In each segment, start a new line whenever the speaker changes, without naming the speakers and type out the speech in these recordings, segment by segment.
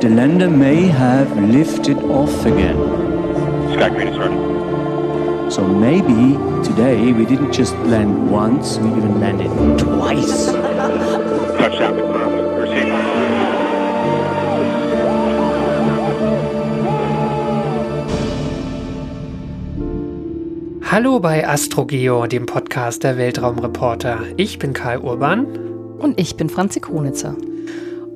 The lander may have lifted off again.
Sky green is started.
So maybe today we didn't just land once, we even landed twice.
Touchdown confirmed.
Hallo bei AstroGeo, dem Podcast der Weltraumreporter. Ich bin Karl Urban.
Und ich bin Franzi Konitzer.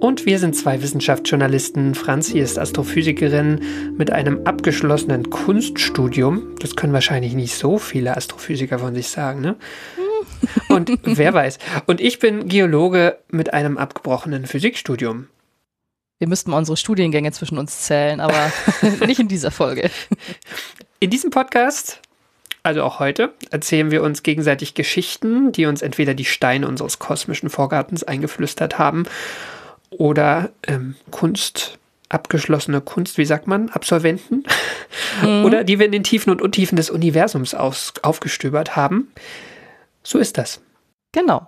Und wir sind zwei Wissenschaftsjournalisten. Franzi ist Astrophysikerin mit einem abgeschlossenen Kunststudium. Das können wahrscheinlich nicht so viele Astrophysiker von sich sagen, ne? Und wer weiß. Und ich bin Geologe mit einem abgebrochenen Physikstudium.
Wir müssten mal unsere Studiengänge zwischen uns zählen, aber nicht in dieser Folge.
In diesem Podcast also auch heute erzählen wir uns gegenseitig Geschichten, die uns entweder die Steine unseres kosmischen Vorgartens eingeflüstert haben oder ähm, Kunst, abgeschlossene Kunst, wie sagt man, Absolventen, mhm. oder die wir in den Tiefen und Untiefen des Universums aus, aufgestöbert haben. So ist das.
Genau.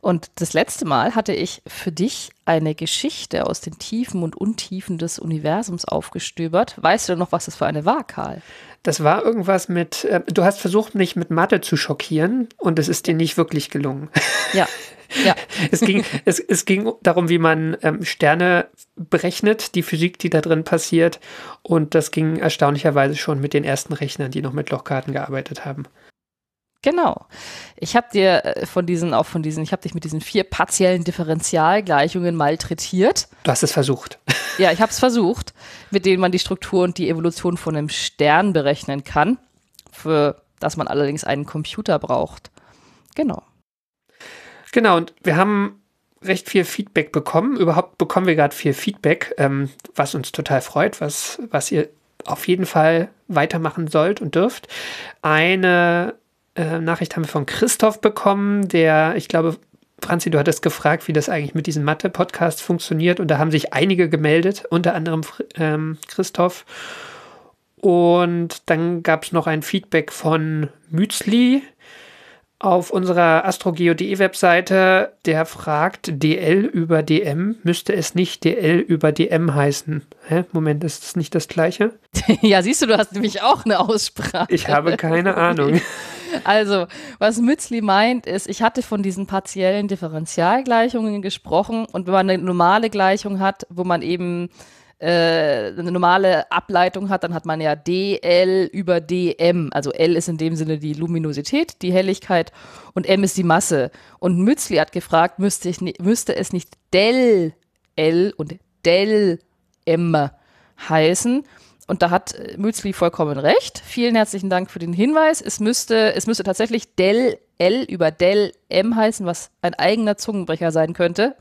Und das letzte Mal hatte ich für dich eine Geschichte aus den Tiefen und Untiefen des Universums aufgestöbert. Weißt du noch, was das für eine war, Karl?
Das war irgendwas mit, äh, du hast versucht, mich mit Mathe zu schockieren und es ist dir nicht wirklich gelungen.
Ja. Ja.
es, ging, es, es ging darum, wie man ähm, Sterne berechnet, die Physik, die da drin passiert. Und das ging erstaunlicherweise schon mit den ersten Rechnern, die noch mit Lochkarten gearbeitet haben.
Genau. Ich habe dir äh, von diesen, auch von diesen, ich habe dich mit diesen vier partiellen Differentialgleichungen malträtiert.
Du hast es versucht.
Ja, ich habe es versucht, mit denen man die Struktur und die Evolution von einem Stern berechnen kann, für das man allerdings einen Computer braucht. Genau.
Genau, und wir haben recht viel Feedback bekommen. Überhaupt bekommen wir gerade viel Feedback, ähm, was uns total freut, was, was ihr auf jeden Fall weitermachen sollt und dürft. Eine äh, Nachricht haben wir von Christoph bekommen, der, ich glaube, Franzi, du hattest gefragt, wie das eigentlich mit diesem Mathe-Podcast funktioniert und da haben sich einige gemeldet, unter anderem ähm, Christoph. Und dann gab es noch ein Feedback von Mützli auf unserer astrogeo.de Webseite, der fragt, DL über DM, müsste es nicht DL über DM heißen? Hä? Moment, ist das nicht das gleiche?
ja, siehst du, du hast nämlich auch eine Aussprache.
Ich habe keine Ahnung.
Also, was Mützli meint, ist, ich hatte von diesen partiellen Differentialgleichungen gesprochen und wenn man eine normale Gleichung hat, wo man eben äh, eine normale Ableitung hat, dann hat man ja dl über dm. Also L ist in dem Sinne die Luminosität, die Helligkeit und m ist die Masse. Und Mützli hat gefragt, müsste, ich, müsste es nicht del L und del M heißen? Und da hat Mützli vollkommen recht. Vielen herzlichen Dank für den Hinweis. Es müsste, es müsste tatsächlich del L über del M heißen, was ein eigener Zungenbrecher sein könnte.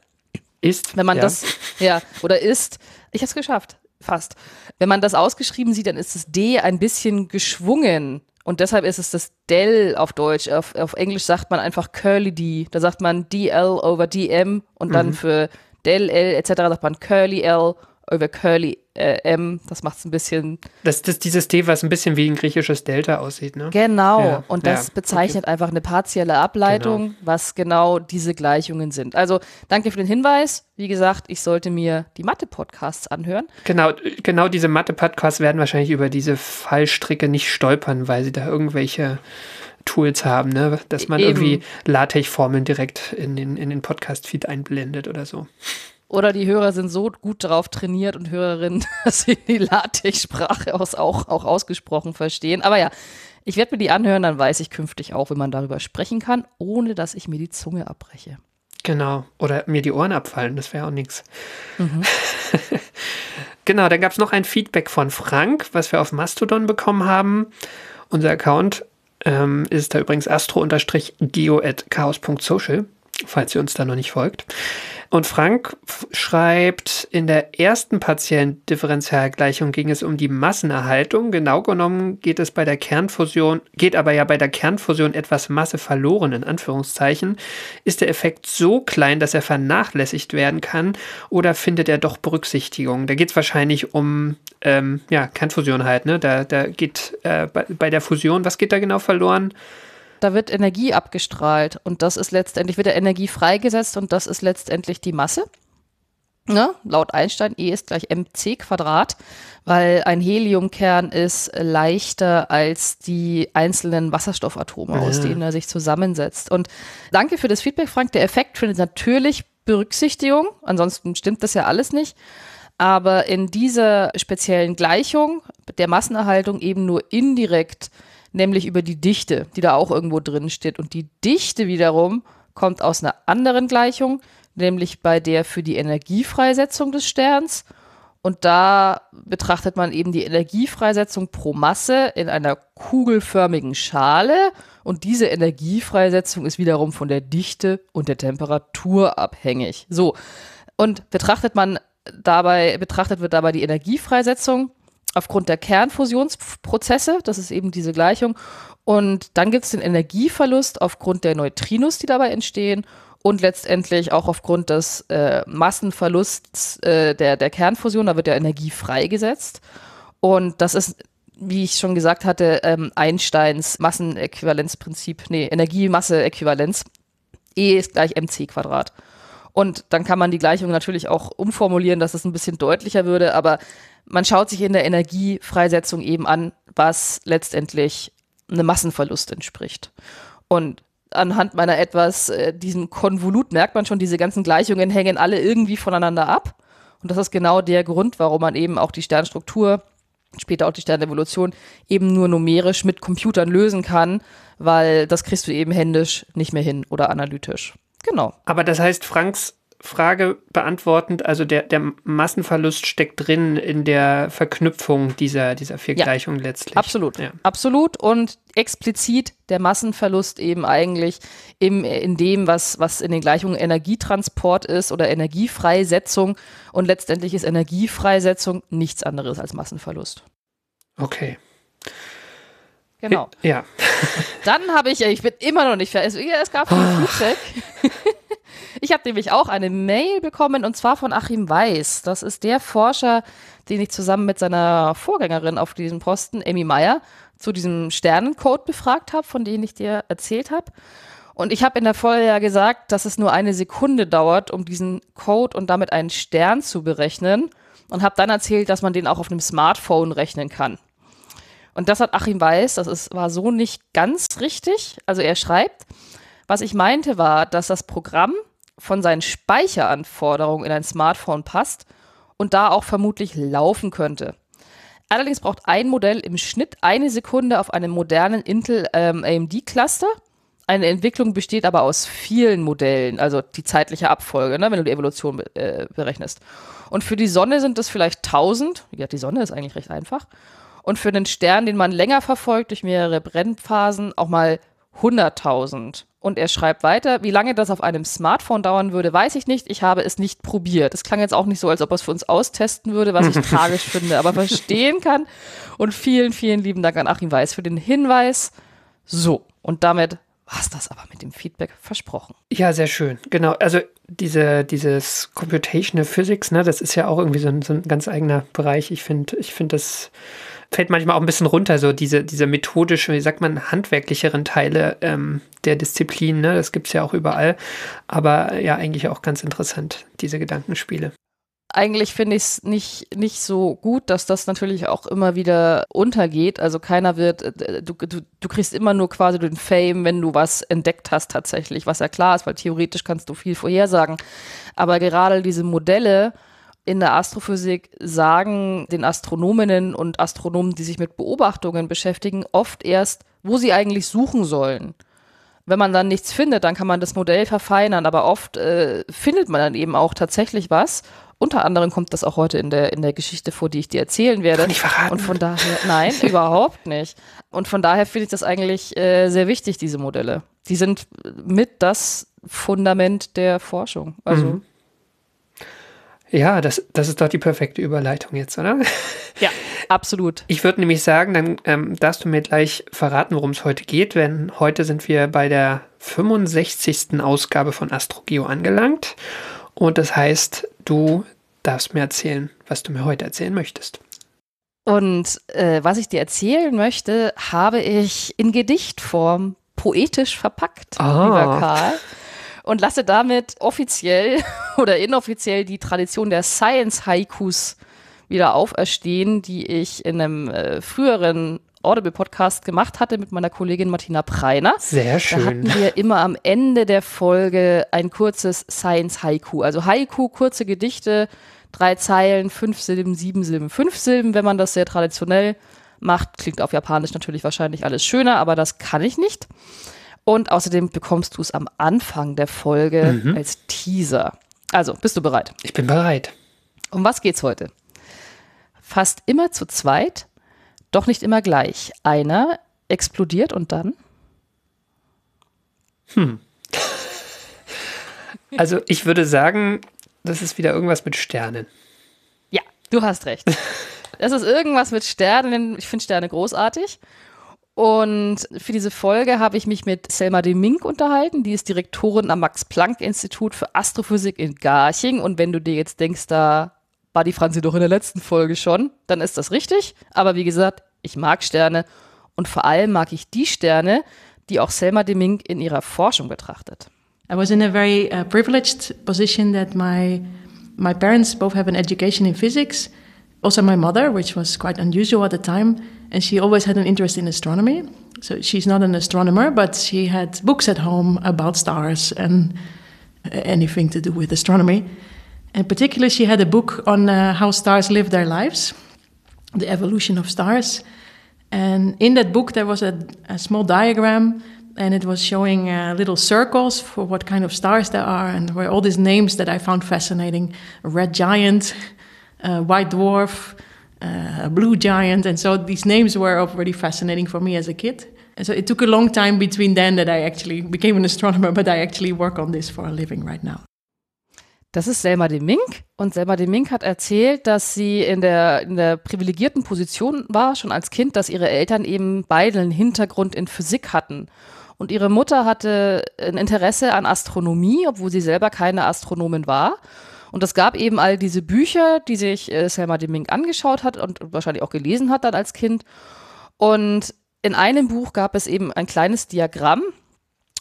Ist.
Wenn man
ja.
das, ja, oder ist. Ich habe es geschafft. Fast. Wenn man das ausgeschrieben sieht, dann ist das D ein bisschen geschwungen. Und deshalb ist es das Del auf Deutsch. Auf, auf Englisch sagt man einfach Curly D. Da sagt man DL over DM und dann
Mhm.
für Del L etc. sagt man Curly L over Curly äh, M. Das macht es ein bisschen
Das ist dieses D, was ein bisschen wie ein griechisches Delta aussieht, ne?
Genau,
Ja,
und das
ja,
bezeichnet einfach eine partielle Ableitung, was genau diese Gleichungen sind. Also danke für den Hinweis. Wie gesagt, ich sollte mir die Mathe-Podcasts anhören.
Genau, genau diese Mathe-Podcasts werden wahrscheinlich über diese Fallstricke nicht stolpern, weil sie da irgendwelche Tools haben, ne? Dass man
Eben.
irgendwie LaTeX-Formeln direkt in den, in den Podcast-Feed einblendet oder so.
Oder die Hörer sind so gut darauf trainiert und Hörerinnen, dass sie die LaTeX-Sprache auch, auch ausgesprochen verstehen. Aber ja, ich werde mir die anhören, dann weiß ich künftig auch, wie man darüber sprechen kann, ohne dass ich mir die Zunge abbreche.
Genau. Oder mir die Ohren abfallen, das wäre auch nichts. genau, dann gab es noch ein Feedback von Frank, was wir auf Mastodon bekommen haben. Unser Account ähm, ist da übrigens astro-geo.chaos.social. falls ihr uns da noch nicht folgt. Und Frank schreibt, in der ersten partiellen Differentialgleichung ging es um die Massenerhaltung. Genau genommen geht es bei der Kernfusion, geht aber ja bei der Kernfusion etwas Masse verloren, in Anführungszeichen. Ist der Effekt so klein, dass er vernachlässigt werden kann oder findet er doch Berücksichtigung? Da geht es wahrscheinlich um ähm, ja, Kernfusion halt, ne? Da, da geht äh, bei, bei der Fusion, was geht da genau verloren?
Da wird Energie abgestrahlt und das ist letztendlich, wird der Energie freigesetzt und das ist letztendlich die Masse. Ne? Laut Einstein E ist gleich mc Quadrat, weil ein Heliumkern ist leichter als die einzelnen Wasserstoffatome, ja. aus denen er sich zusammensetzt. Und danke für das Feedback, Frank. Der Effekt findet natürlich Berücksichtigung, ansonsten stimmt das ja alles nicht. Aber in dieser speziellen Gleichung der Massenerhaltung eben nur indirekt nämlich über die Dichte, die da auch irgendwo drin steht. Und die Dichte wiederum kommt aus einer anderen Gleichung, nämlich bei der für die Energiefreisetzung des Sterns. Und da betrachtet man eben die Energiefreisetzung pro Masse in einer kugelförmigen Schale. Und diese Energiefreisetzung ist wiederum von der Dichte und der Temperatur abhängig. So. Und betrachtet man dabei, betrachtet wird dabei die Energiefreisetzung aufgrund der Kernfusionsprozesse, das ist eben diese Gleichung. Und dann gibt es den Energieverlust aufgrund der Neutrinos, die dabei entstehen und letztendlich auch aufgrund des äh, Massenverlusts äh, der, der Kernfusion, da wird ja Energie freigesetzt. Und das ist, wie ich schon gesagt hatte, ähm, Einsteins Massenäquivalenzprinzip, nee, Energiemasseäquivalenz. E ist gleich mc Quadrat. Und dann kann man die Gleichung natürlich auch umformulieren, dass es ein bisschen deutlicher würde, aber man schaut sich in der Energiefreisetzung eben an, was letztendlich einem Massenverlust entspricht. Und anhand meiner etwas, äh, diesem Konvolut merkt man schon, diese ganzen Gleichungen hängen alle irgendwie voneinander ab. Und das ist genau der Grund, warum man eben auch die Sternstruktur, später auch die Sternevolution, eben nur numerisch mit Computern lösen kann, weil das kriegst du eben händisch nicht mehr hin oder analytisch. Genau.
Aber das heißt, Franks Frage beantwortend, also der, der Massenverlust steckt drin in der Verknüpfung dieser, dieser vier ja, Gleichungen letztlich.
Absolut, ja. absolut und explizit der Massenverlust eben eigentlich im, in dem, was, was in den Gleichungen Energietransport ist oder Energiefreisetzung und letztendlich ist Energiefreisetzung nichts anderes als Massenverlust.
Okay.
Genau.
Ja.
Dann habe ich, ich bin immer noch nicht fertig. Es gab viel Feedback. Ich habe nämlich auch eine Mail bekommen und zwar von Achim Weiß. Das ist der Forscher, den ich zusammen mit seiner Vorgängerin auf diesem Posten, Amy Meyer, zu diesem Sternencode befragt habe, von dem ich dir erzählt habe. Und ich habe in der Folge ja gesagt, dass es nur eine Sekunde dauert, um diesen Code und damit einen Stern zu berechnen. Und habe dann erzählt, dass man den auch auf einem Smartphone rechnen kann. Und das hat Achim Weiß, das ist, war so nicht ganz richtig. Also er schreibt, was ich meinte war, dass das Programm von seinen Speicheranforderungen in ein Smartphone passt und da auch vermutlich laufen könnte. Allerdings braucht ein Modell im Schnitt eine Sekunde auf einem modernen Intel ähm, AMD Cluster. Eine Entwicklung besteht aber aus vielen Modellen, also die zeitliche Abfolge, ne, wenn du die Evolution äh, berechnest. Und für die Sonne sind es vielleicht 1000. Ja, die Sonne ist eigentlich recht einfach. Und für einen Stern, den man länger verfolgt durch mehrere Brennphasen, auch mal 100.000. Und er schreibt weiter, wie lange das auf einem Smartphone dauern würde, weiß ich nicht. Ich habe es nicht probiert. Es klang jetzt auch nicht so, als ob er es für uns austesten würde, was ich tragisch finde, aber verstehen kann. Und vielen, vielen lieben Dank an Achim Weiß für den Hinweis. So, und damit war es das aber mit dem Feedback versprochen.
Ja, sehr schön. Genau. Also diese, dieses Computational Physics, ne, das ist ja auch irgendwie so ein, so ein ganz eigener Bereich. Ich finde, ich finde das fällt manchmal auch ein bisschen runter, so diese, diese methodische, wie sagt man, handwerklicheren Teile ähm, der Disziplin. Ne? Das gibt es ja auch überall. Aber ja, eigentlich auch ganz interessant, diese Gedankenspiele
eigentlich finde ich es nicht, nicht so gut, dass das natürlich auch immer wieder untergeht. Also keiner wird, äh, du, du, du kriegst immer nur quasi den Fame, wenn du was entdeckt hast tatsächlich, was ja klar ist, weil theoretisch kannst du viel vorhersagen. Aber gerade diese Modelle, in der Astrophysik sagen den Astronominnen und Astronomen, die sich mit Beobachtungen beschäftigen, oft erst, wo sie eigentlich suchen sollen. Wenn man dann nichts findet, dann kann man das Modell verfeinern, aber oft äh, findet man dann eben auch tatsächlich was. Unter anderem kommt das auch heute in der, in der Geschichte vor, die ich dir erzählen werde.
Kann ich verraten?
Und von daher, nein, überhaupt nicht. Und von daher finde ich das eigentlich äh, sehr wichtig, diese Modelle. Die sind mit das Fundament der Forschung. Also
Mhm. Ja, das, das ist doch die perfekte Überleitung jetzt, oder?
ja, absolut.
Ich würde nämlich sagen, dann ähm, darfst du mir gleich verraten, worum es heute geht, denn heute sind wir bei der 65. Ausgabe von AstroGeo angelangt. Und das heißt, du darfst mir erzählen, was du mir heute erzählen möchtest.
Und äh, was ich dir erzählen möchte, habe ich in Gedichtform poetisch verpackt,
Ah.
lieber Karl. Und lasse damit offiziell oder inoffiziell die Tradition der Science-Haikus wieder auferstehen, die ich in einem äh, früheren Audible-Podcast gemacht hatte mit meiner Kollegin Martina Preiner.
Sehr
Da
schön.
hatten wir immer am Ende der Folge ein kurzes Science-Haiku. Also Haiku, kurze Gedichte, drei Zeilen, fünf Silben, sieben Silben, fünf Silben, wenn man das sehr traditionell macht. Klingt auf Japanisch natürlich wahrscheinlich alles schöner, aber das kann ich nicht. Und außerdem bekommst du es am Anfang der Folge
Mhm.
als Teaser. Also, bist du bereit?
Ich bin bereit.
Um was geht's heute? Fast immer zu zweit, doch nicht immer gleich. Einer explodiert und dann?
Also ich würde sagen, das ist wieder irgendwas mit Sternen.
Ja, du hast recht. Das ist irgendwas mit Sternen. Ich finde Sterne großartig. Und für diese Folge habe ich mich mit Selma de Mink unterhalten. Die ist Direktorin am Max-Planck-Institut für Astrophysik in Garching. Und wenn du dir jetzt denkst, da war die Franzi doch in der letzten Folge schon, dann ist das richtig. Aber wie gesagt, ich mag Sterne. Und vor allem mag ich die Sterne, die auch Selma de Mink in ihrer Forschung betrachtet.
I was in a very uh, privileged position that my my parents both have an education in physics. Also, my mother, which was quite unusual at the time, and she always had an interest in astronomy. So she's not an astronomer, but she had books at home about stars and uh, anything to do with astronomy. And particularly, she had a book on uh, how stars live their lives, the evolution of stars. And in that book, there was a, a small diagram, and it was showing uh, little circles for what kind of stars there are, and were all these names that I found fascinating: red giant, a white dwarf, uh, blue giant, and so these names were already fascinating for me as a kid. And so it took a long time between then that I actually became an astronomer, but I actually work on this for a living right now.
Das ist Selma de Mink. Und Selma de Mink hat erzählt, dass sie in der, in der privilegierten Position war, schon als Kind, dass ihre Eltern eben beide einen Hintergrund in Physik hatten. Und ihre Mutter hatte ein Interesse an Astronomie, obwohl sie selber keine Astronomin war. Und es gab eben all diese Bücher, die sich äh, Selma de Mink angeschaut hat und wahrscheinlich auch gelesen hat dann als Kind. Und in einem Buch gab es eben ein kleines Diagramm,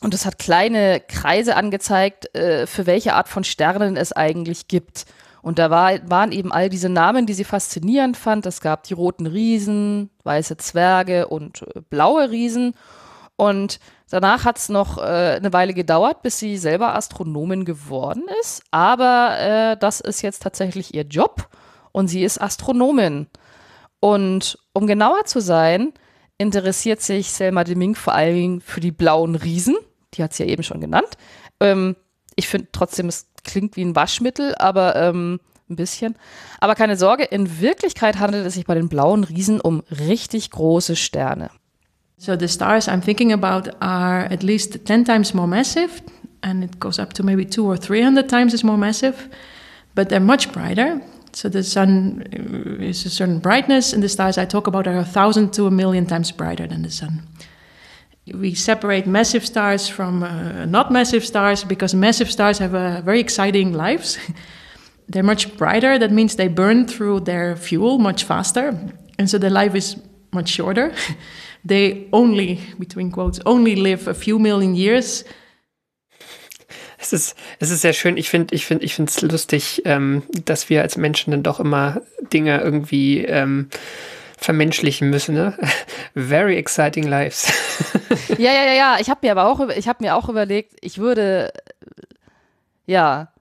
und es hat kleine Kreise angezeigt, äh, für welche Art von Sternen es eigentlich gibt. Und da war, waren eben all diese Namen, die sie faszinierend fand. Es gab die roten Riesen, weiße Zwerge und äh, blaue Riesen. Und danach hat es noch äh, eine Weile gedauert, bis sie selber Astronomin geworden ist. Aber äh, das ist jetzt tatsächlich ihr Job und sie ist Astronomin. Und um genauer zu sein, interessiert sich Selma de Mink vor allen Dingen für die blauen Riesen. Die hat sie ja eben schon genannt. Ähm, ich finde trotzdem, es klingt wie ein Waschmittel, aber ähm, ein bisschen. Aber keine Sorge, in Wirklichkeit handelt es sich bei den blauen Riesen um richtig große Sterne.
So the stars I'm thinking about are at least 10 times more massive, and it goes up to maybe two or 300 times as more massive, but they're much brighter. So the sun uh, is a certain brightness, and the stars I talk about are a thousand to a million times brighter than the sun. We separate massive stars from uh, not massive stars because massive stars have a very exciting lives. They're much brighter. That means they burn through their fuel much faster, and so their life is much shorter. they only, between quotes, only live a few million years.
Es ist, es ist sehr schön. Ich finde, ich finde, ich finde es lustig, ähm, dass wir als Menschen dann doch immer Dinge irgendwie ähm, vermenschlichen müssen. Ne? Very exciting lives.
Ja, ja, ja, ja. Ich habe mir aber auch, ich habe mir auch überlegt, ich würde, ja,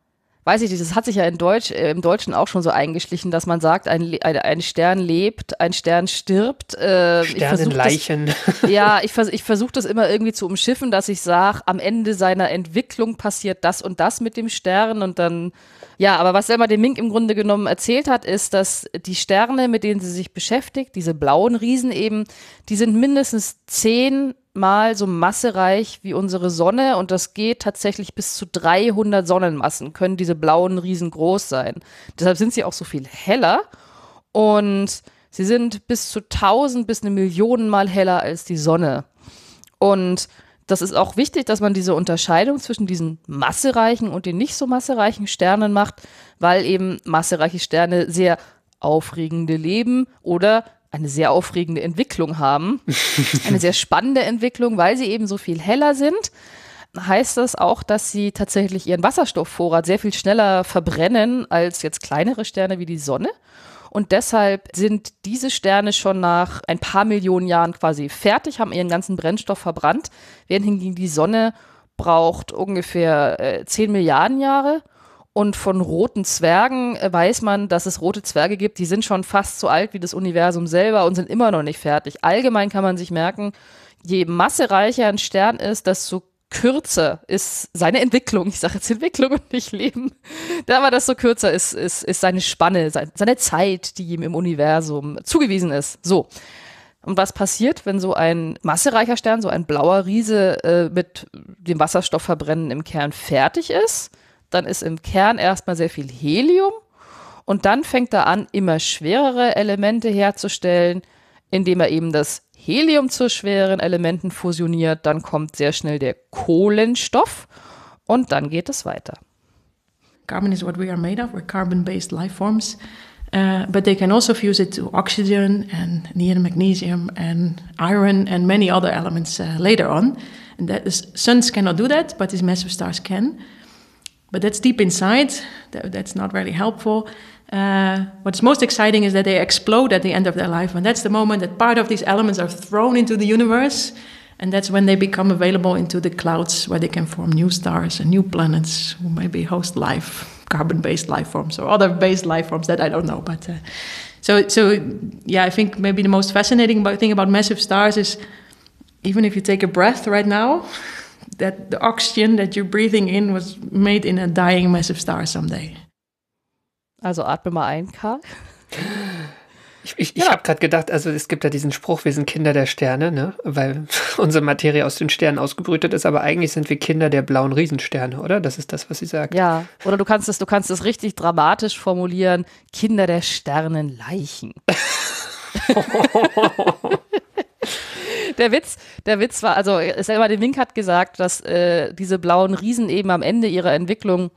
weiß ich nicht, das hat sich ja in Deutsch, äh, im Deutschen auch schon so eingeschlichen, dass man sagt, ein, ein, ein Stern lebt, ein Stern stirbt. Äh, ich versuch das-
Sternenleichen.
Ja, ich, vers ich versuche das immer irgendwie zu umschiffen, dass ich sage, am Ende seiner Entwicklung passiert das und das mit dem Stern und dann, ja, aber was Selma de Mink im Grunde genommen erzählt hat, ist, dass die Sterne, mit denen sie sich beschäftigt, diese blauen Riesen eben, die sind mindestens zehn mal so massereich wie unsere Sonne und das geht tatsächlich bis zu 300 Sonnenmassen, können diese blauen Riesen groß sein. Deshalb sind sie auch so viel heller und sie sind bis zu 1000 bis eine Million Mal heller als die Sonne. Und das ist auch wichtig, dass man diese Unterscheidung zwischen diesen massereichen und den nicht so massereichen Sternen macht, weil eben massereiche Sterne sehr aufregende Leben oder eine sehr aufregende Entwicklung haben. Eine sehr spannende Entwicklung, weil sie eben so viel heller sind. Heißt das auch, dass sie tatsächlich ihren Wasserstoffvorrat sehr viel schneller verbrennen als jetzt kleinere Sterne wie die Sonne? Und deshalb sind diese Sterne schon nach ein paar Millionen Jahren quasi fertig, haben ihren ganzen Brennstoff verbrannt, während hingegen die Sonne braucht ungefähr äh, 10 Milliarden Jahre. Und von roten Zwergen äh, weiß man, dass es rote Zwerge gibt, die sind schon fast so alt wie das Universum selber und sind immer noch nicht fertig. Allgemein kann man sich merken, je massereicher ein Stern ist, desto kürzer ist seine Entwicklung. Ich sage jetzt Entwicklung und nicht Leben. Aber desto kürzer ist, ist, ist seine Spanne, seine Zeit, die ihm im Universum zugewiesen ist. So. Und was passiert, wenn so ein massereicher Stern, so ein blauer Riese äh, mit dem Wasserstoffverbrennen im Kern fertig ist? Dann ist im Kern erstmal sehr viel Helium und dann fängt er an, immer schwerere Elemente herzustellen, indem er eben das Helium zu schweren Elementen fusioniert. Dann kommt sehr schnell der Kohlenstoff und dann geht es weiter.
Carbon is what we are made of. We're carbon-based life forms. Uh, but they can also fuse it to oxygen and neon magnesium and iron and many other elements uh, later on. And that is, suns cannot do that, but these massive stars can. But that's deep inside. That, that's not really helpful. Uh, what's most exciting is that they explode at the end of their life, and that's the moment that part of these elements are thrown into the universe, and that's when they become available into the clouds, where they can form new stars and new planets who maybe host life, carbon-based life forms or other based life forms that I don't know. But uh, so, so yeah, I think maybe the most fascinating thing about massive stars is even if you take a breath right now that the oxygen that you're breathing in was made in a dying massive star someday.
Also atme mal ein, Karl.
Ich, ich, ja. ich habe gerade gedacht, also es gibt ja diesen Spruch, wir sind Kinder der Sterne, ne? weil unsere Materie aus den Sternen ausgebrütet ist, aber eigentlich sind wir Kinder der blauen Riesensterne, oder? Das ist das, was sie sagt.
Ja, oder du kannst es, du kannst es richtig dramatisch formulieren, Kinder der Sternenleichen. der Witz, der Witz war, also selber der Wink hat gesagt, dass äh, diese blauen Riesen eben am Ende ihrer Entwicklung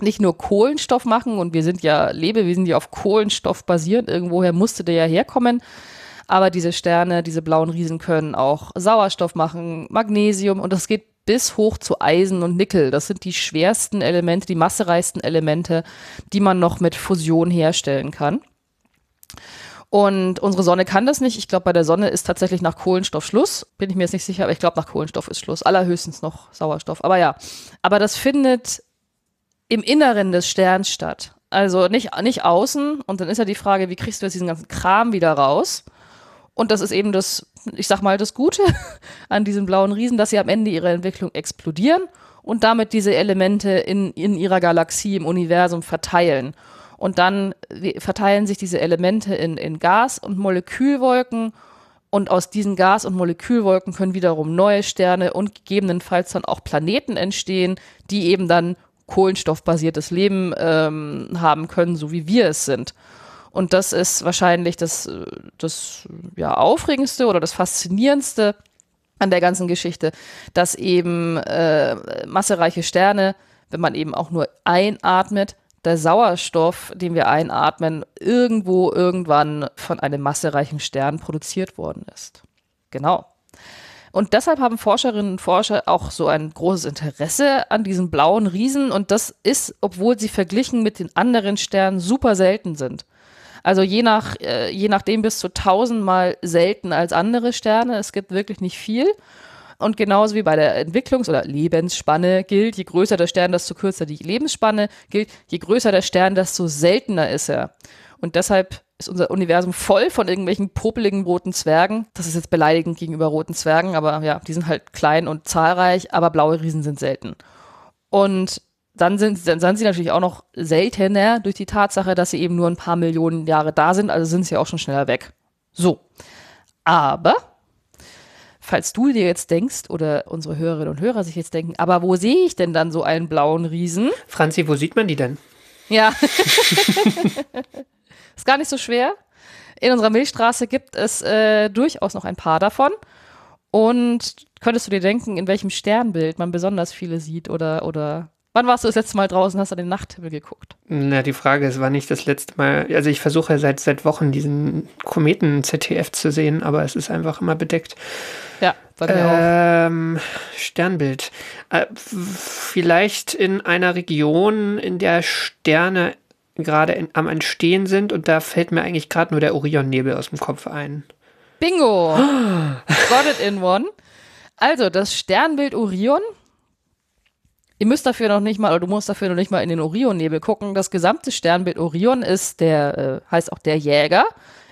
nicht nur Kohlenstoff machen und wir sind ja Lebewesen, die auf Kohlenstoff basieren, irgendwoher musste der ja herkommen. Aber diese Sterne, diese blauen Riesen können auch Sauerstoff machen, Magnesium und das geht bis hoch zu Eisen und Nickel. Das sind die schwersten Elemente, die massereichsten Elemente, die man noch mit Fusion herstellen kann. Und unsere Sonne kann das nicht. Ich glaube, bei der Sonne ist tatsächlich nach Kohlenstoff Schluss. Bin ich mir jetzt nicht sicher, aber ich glaube, nach Kohlenstoff ist Schluss. Allerhöchstens noch Sauerstoff. Aber ja. Aber das findet im Inneren des Sterns statt. Also nicht, nicht außen. Und dann ist ja die Frage, wie kriegst du jetzt diesen ganzen Kram wieder raus? Und das ist eben das, ich sag mal, das Gute an diesen blauen Riesen, dass sie am Ende ihrer Entwicklung explodieren und damit diese Elemente in, in ihrer Galaxie, im Universum verteilen. Und dann verteilen sich diese Elemente in, in Gas- und Molekülwolken. Und aus diesen Gas- und Molekülwolken können wiederum neue Sterne und gegebenenfalls dann auch Planeten entstehen, die eben dann kohlenstoffbasiertes Leben ähm, haben können, so wie wir es sind. Und das ist wahrscheinlich das, das ja, Aufregendste oder das Faszinierendste an der ganzen Geschichte, dass eben äh, massereiche Sterne, wenn man eben auch nur einatmet, der Sauerstoff, den wir einatmen, irgendwo irgendwann von einem massereichen Stern produziert worden ist. Genau. Und deshalb haben Forscherinnen und Forscher auch so ein großes Interesse an diesen blauen Riesen. Und das ist, obwohl sie verglichen mit den anderen Sternen super selten sind. Also je, nach, äh, je nachdem bis zu tausendmal selten als andere Sterne. Es gibt wirklich nicht viel. Und genauso wie bei der Entwicklungs- oder Lebensspanne gilt, je größer der Stern, desto kürzer die Lebensspanne gilt, je größer der Stern, desto seltener ist er. Und deshalb ist unser Universum voll von irgendwelchen popeligen roten Zwergen. Das ist jetzt beleidigend gegenüber roten Zwergen, aber ja, die sind halt klein und zahlreich, aber blaue Riesen sind selten. Und dann sind, dann sind sie natürlich auch noch seltener durch die Tatsache, dass sie eben nur ein paar Millionen Jahre da sind, also sind sie auch schon schneller weg. So. Aber falls du dir jetzt denkst oder unsere Hörerinnen und Hörer sich jetzt denken, aber wo sehe ich denn dann so einen blauen Riesen?
Franzi, wo sieht man die denn?
Ja. ist gar nicht so schwer. In unserer Milchstraße gibt es äh, durchaus noch ein paar davon. Und könntest du dir denken, in welchem Sternbild man besonders viele sieht oder, oder wann warst du das letzte Mal draußen, hast du an den Nachthimmel geguckt?
Na, die Frage ist, war nicht das letzte Mal, also ich versuche seit, seit Wochen diesen Kometen ZTF zu sehen, aber es ist einfach immer bedeckt.
Ja, bei mir auch.
Ähm, Sternbild. Äh, vielleicht in einer Region, in der Sterne gerade am Entstehen sind und da fällt mir eigentlich gerade nur der Orionnebel aus dem Kopf ein.
Bingo! Got it in one. Also, das Sternbild Orion. Ihr müsst dafür noch nicht mal, oder du musst dafür noch nicht mal in den Orionnebel gucken. Das gesamte Sternbild Orion ist der, äh, heißt auch der Jäger,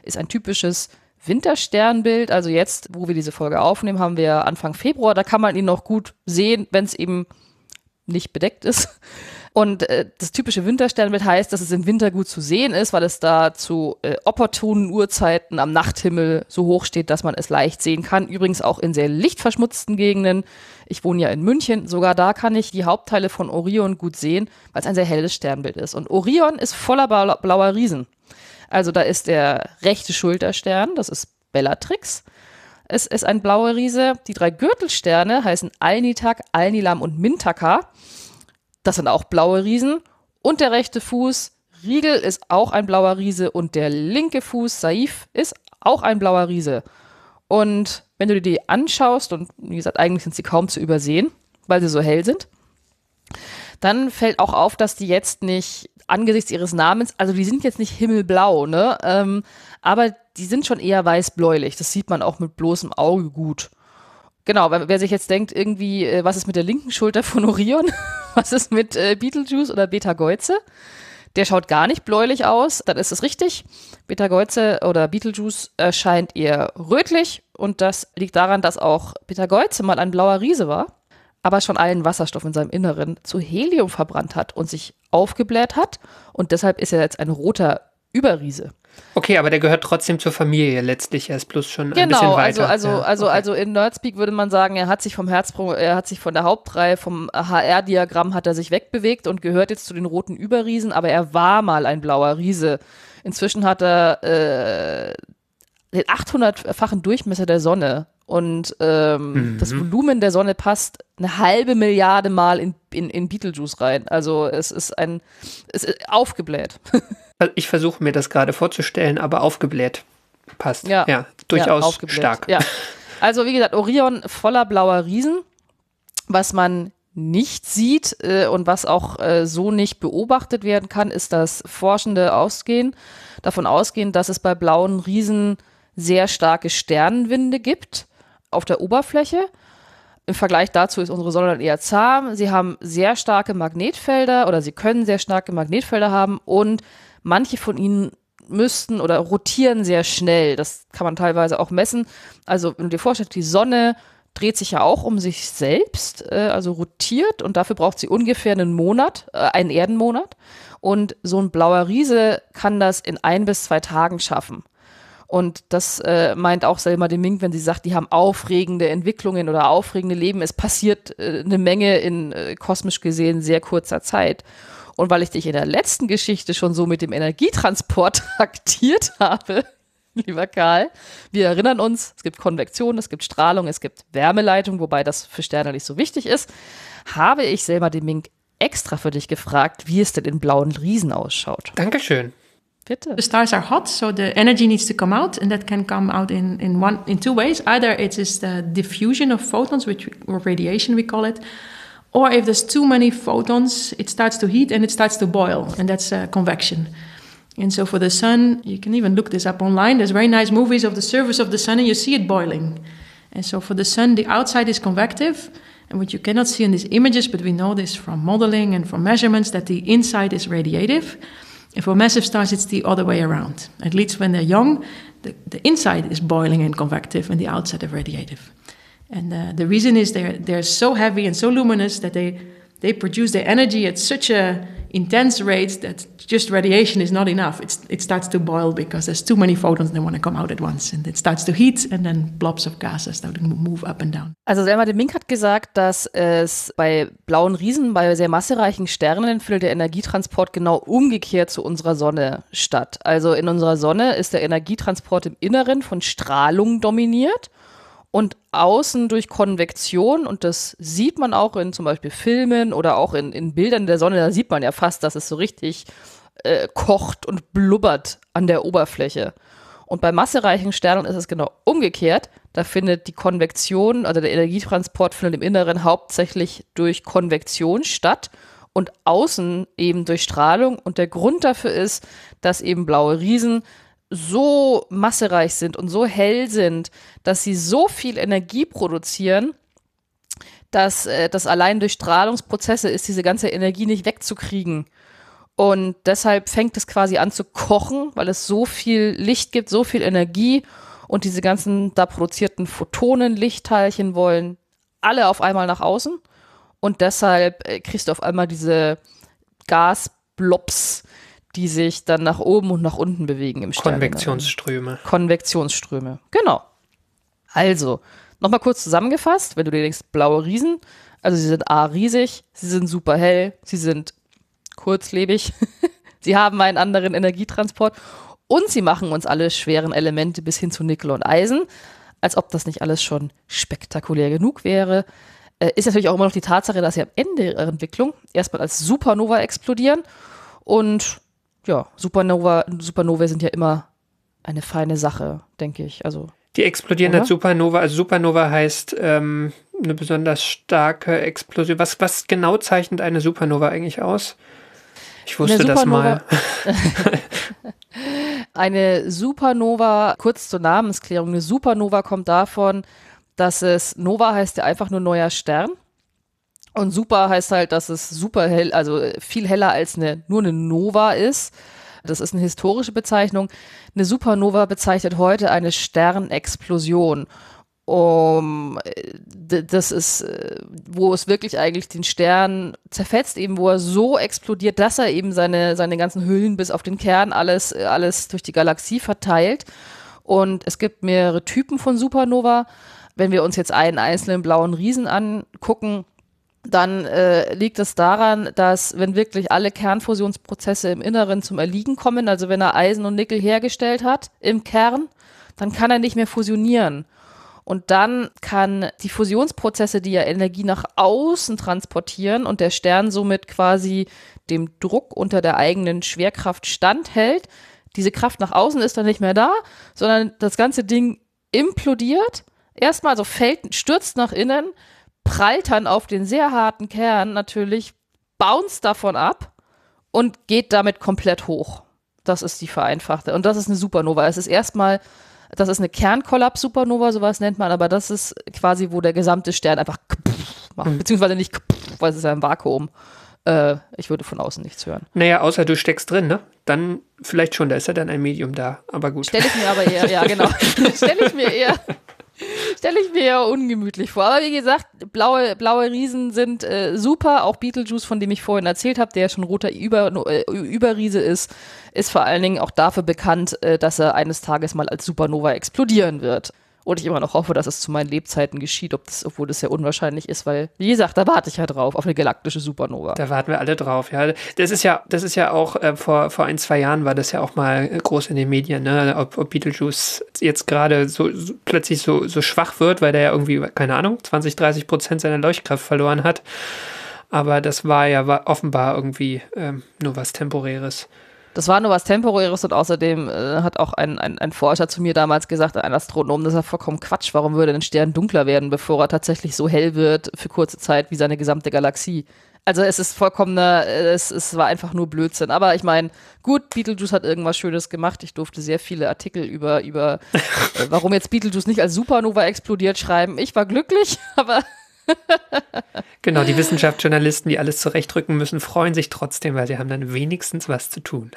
ist ein typisches Wintersternbild. Also jetzt, wo wir diese Folge aufnehmen, haben wir Anfang Februar. Da kann man ihn noch gut sehen, wenn es eben nicht bedeckt ist. Und äh, das typische Wintersternbild heißt, dass es im Winter gut zu sehen ist, weil es da zu äh, opportunen Uhrzeiten am Nachthimmel so hoch steht, dass man es leicht sehen kann. Übrigens auch in sehr lichtverschmutzten Gegenden. Ich wohne ja in München. Sogar da kann ich die Hauptteile von Orion gut sehen, weil es ein sehr helles Sternbild ist. Und Orion ist voller blau- blauer Riesen. Also da ist der rechte Schulterstern, das ist Bellatrix. Es ist ein blauer Riese. Die drei Gürtelsterne heißen Alnitak, Alnilam und Mintaka. Das sind auch blaue Riesen. Und der rechte Fuß, Riegel, ist auch ein blauer Riese. Und der linke Fuß, Saif, ist auch ein blauer Riese. Und wenn du dir die anschaust, und wie gesagt, eigentlich sind sie kaum zu übersehen, weil sie so hell sind, dann fällt auch auf, dass die jetzt nicht angesichts ihres Namens, also die sind jetzt nicht himmelblau, ne? Ähm, aber die sind schon eher weiß-bläulich. Das sieht man auch mit bloßem Auge gut. Genau, wer, wer sich jetzt denkt, irgendwie, äh, was ist mit der linken Schulter von Orion? was ist mit äh, Beetlejuice oder Beta Geuze? Der schaut gar nicht bläulich aus, dann ist es richtig. Beta Geuze oder Beetlejuice erscheint eher rötlich und das liegt daran, dass auch Beta Geuze mal ein blauer Riese war, aber schon allen Wasserstoff in seinem Inneren zu Helium verbrannt hat und sich aufgebläht hat und deshalb ist er jetzt ein roter Überriese.
Okay, aber der gehört trotzdem zur Familie letztlich. Er ist bloß schon ein bisschen
Genau, also,
weiter.
also,
Ja,
also,
okay.
also in Nerdspeak würde man sagen, er hat sich vom Herzsprung, er hat sich von der Hauptreihe, vom HR-Diagramm hat er sich wegbewegt und gehört jetzt zu den roten Überriesen, aber er war mal ein blauer Riese. Inzwischen hat er äh, den 800-fachen Durchmesser der Sonne und ähm, das Volumen der Sonne passt eine halbe Milliarde Mal in, in, in Beetlejuice rein. Also es ist ein, es ist aufgebläht.
Ich versuche mir das gerade vorzustellen, aber aufgebläht passt.
Ja.
ja durchaus
aufgebläht.
stark.
Ja. Also wie gesagt, Orion voller blauer Riesen, was man nicht sieht äh, und was auch äh, so nicht beobachtet werden kann, ist das forschende Ausgehen, davon ausgehen, dass es bei blauen Riesen sehr starke Sternenwinde gibt auf der Oberfläche. Im Vergleich dazu ist unsere Sonne dann eher zahm. Sie haben sehr starke Magnetfelder oder sie können sehr starke Magnetfelder haben und manche von ihnen müssten oder rotieren sehr schnell. Das kann man teilweise auch messen. Also wenn du dir vorstellst, die Sonne dreht sich ja auch um sich selbst, äh, also rotiert und dafür braucht sie ungefähr einen Monat, äh, einen Erdenmonat. Und so ein blauer Riese kann das in ein bis zwei Tagen schaffen. Und das äh, meint auch Selma de Mink, wenn sie sagt, die haben aufregende Entwicklungen oder aufregende Leben. Es passiert äh, eine Menge in äh, kosmisch gesehen sehr kurzer Zeit. Und weil ich dich in der letzten Geschichte schon so mit dem Energietransport traktiert habe, lieber Karl, wir erinnern uns, es gibt Konvektion, es gibt Strahlung, es gibt Wärmeleitung, wobei das für Sterne nicht so wichtig ist, habe ich Selma de Mink extra für dich gefragt, wie es denn in blauen Riesen ausschaut.
Dankeschön.
Bitte.
The stars are hot, so the energy needs to come out, and that can come out in, in one in two ways. Either it is the diffusion of photons, which we, or radiation we call it, or if there's too many photons, it starts to heat and it starts to boil, and that's uh, convection. And so for the sun, you can even look this up online. There's very nice movies of the surface of the sun, and you see it boiling. And so for the sun, the outside is convective, and what you cannot see in these images, but we know this from modeling and from measurements, that the inside is radiative. And for massive stars, it's the other way around. At least when they're young, the, the inside is boiling and convective, and the outside is radiative. And uh, the reason is they're, they're so heavy and so luminous that they, they produce their energy at such a intense rate that just radiation is not enough. It's, it starts to boil because there's too many photons that want to come out at once. And it starts to heat and then blobs of gases start to move up and down.
Also Selma de Mink hat gesagt, dass es bei blauen Riesen, bei sehr massereichen Sternen findet der Energietransport genau umgekehrt zu unserer Sonne statt. Also in unserer Sonne ist der Energietransport im Inneren von Strahlung dominiert und außen durch Konvektion, und das sieht man auch in zum Beispiel Filmen oder auch in, in Bildern der Sonne, da sieht man ja fast, dass es so richtig äh, kocht und blubbert an der Oberfläche. Und bei massereichen Sternen ist es genau umgekehrt. Da findet die Konvektion, also der Energietransport findet im Inneren hauptsächlich durch Konvektion statt und außen eben durch Strahlung. Und der Grund dafür ist, dass eben blaue Riesen so massereich sind und so hell sind, dass sie so viel Energie produzieren, dass äh, das allein durch Strahlungsprozesse ist, diese ganze Energie nicht wegzukriegen. Und deshalb fängt es quasi an zu kochen, weil es so viel Licht gibt, so viel Energie und diese ganzen da produzierten Photonen, Lichtteilchen wollen alle auf einmal nach außen. Und deshalb äh, kriegst du auf einmal diese Gasblobs, die sich dann nach oben und nach unten bewegen im Stern.
Konvektionsströme.
Konvektionsströme, genau. Also, nochmal kurz zusammengefasst, wenn du dir denkst, blaue Riesen, also sie sind A riesig, sie sind super hell, sie sind kurzlebig, sie haben einen anderen Energietransport und sie machen uns alle schweren Elemente bis hin zu Nickel und Eisen, als ob das nicht alles schon spektakulär genug wäre. Äh, ist natürlich auch immer noch die Tatsache, dass sie am Ende ihrer Entwicklung erstmal als Supernova explodieren und ja, Supernova, Supernovae sind ja immer eine feine Sache, denke ich. Also
Die explodieren als Supernova. Also Supernova heißt ähm, eine besonders starke Explosion. Was, was genau zeichnet eine Supernova eigentlich aus? Ich wusste das mal.
Eine Supernova, kurz zur Namensklärung, eine Supernova kommt davon, dass es Nova heißt ja einfach nur neuer Stern. Und super heißt halt, dass es super hell, also viel heller als eine, nur eine Nova ist. Das ist eine historische Bezeichnung. Eine Supernova bezeichnet heute eine Sternexplosion. Um, das ist, äh, wo es wirklich eigentlich den Stern zerfetzt, eben wo er so explodiert, dass er eben seine, seine ganzen Hüllen bis auf den Kern alles, äh, alles durch die Galaxie verteilt. Und es gibt mehrere Typen von Supernova. Wenn wir uns jetzt einen einzelnen blauen Riesen angucken, dann äh, liegt es daran, dass wenn wirklich alle Kernfusionsprozesse im Inneren zum Erliegen kommen, also wenn er Eisen und Nickel hergestellt hat im Kern, dann kann er nicht mehr fusionieren. Und dann kann die Fusionsprozesse, die ja Energie nach außen transportieren und der Stern somit quasi dem Druck unter der eigenen Schwerkraft standhält, diese Kraft nach außen ist dann nicht mehr da, sondern das ganze Ding implodiert. Erstmal so fällt, stürzt nach innen, prallt dann auf den sehr harten Kern natürlich, bounce davon ab und geht damit komplett hoch. Das ist die vereinfachte. Und das ist eine Supernova. Es ist erstmal, das ist eine Kernkollaps-Supernova, sowas nennt man, aber das ist quasi, wo der gesamte Stern einfach macht. Beziehungsweise nicht, weil es ist ja ein Vakuum. Äh, ich würde von außen nichts hören.
Naja, außer du steckst drin, ne? Dann vielleicht schon, da ist ja dann ein Medium da. Aber gut.
Stelle ich mir aber eher, ja genau, stelle ich mir eher, stelle ich mir eher ungemütlich vor. Aber wie gesagt, blaue, blaue Riesen sind äh, super. Auch Beetlejuice, von dem ich vorhin erzählt habe, der schon roter Über, äh, Überriese ist, ist vor allen Dingen auch dafür bekannt, äh, dass er eines Tages mal als Supernova explodieren wird. Und ich immer noch hoffe, dass es zu meinen Lebzeiten geschieht, das, obwohl das sehr unwahrscheinlich ist, weil, wie gesagt, da warte ich ja drauf, auf eine galaktische Supernova.
Da warten wir alle drauf, ja. Das ist ja, das ist ja auch, äh, vor, vor ein, zwei Jahren war das ja auch mal äh, groß in den Medien, ne? Ob, ob Beetlejuice jetzt gerade so, so plötzlich so, so schwach wird, weil der ja irgendwie, keine Ahnung, 20, 30 Prozent seiner Leuchtkraft verloren hat. Aber das war ja war offenbar irgendwie ähm, nur was Temporäres.
Das war nur was Temporäres und außerdem äh, hat auch ein, ein, ein Forscher zu mir damals gesagt, ein Astronom, das ist ja vollkommen Quatsch. Warum würde ein Stern dunkler werden, bevor er tatsächlich so hell wird für kurze Zeit wie seine gesamte Galaxie? Also es ist vollkommener, äh, es, es war einfach nur Blödsinn. Aber ich meine, gut, Beetlejuice hat irgendwas Schönes gemacht. Ich durfte sehr viele Artikel über, über äh, warum jetzt Beetlejuice nicht als Supernova explodiert schreiben. Ich war glücklich, aber
Genau, die Wissenschaftsjournalisten, die alles zurechtrücken müssen, freuen sich trotzdem, weil sie haben dann wenigstens was zu tun.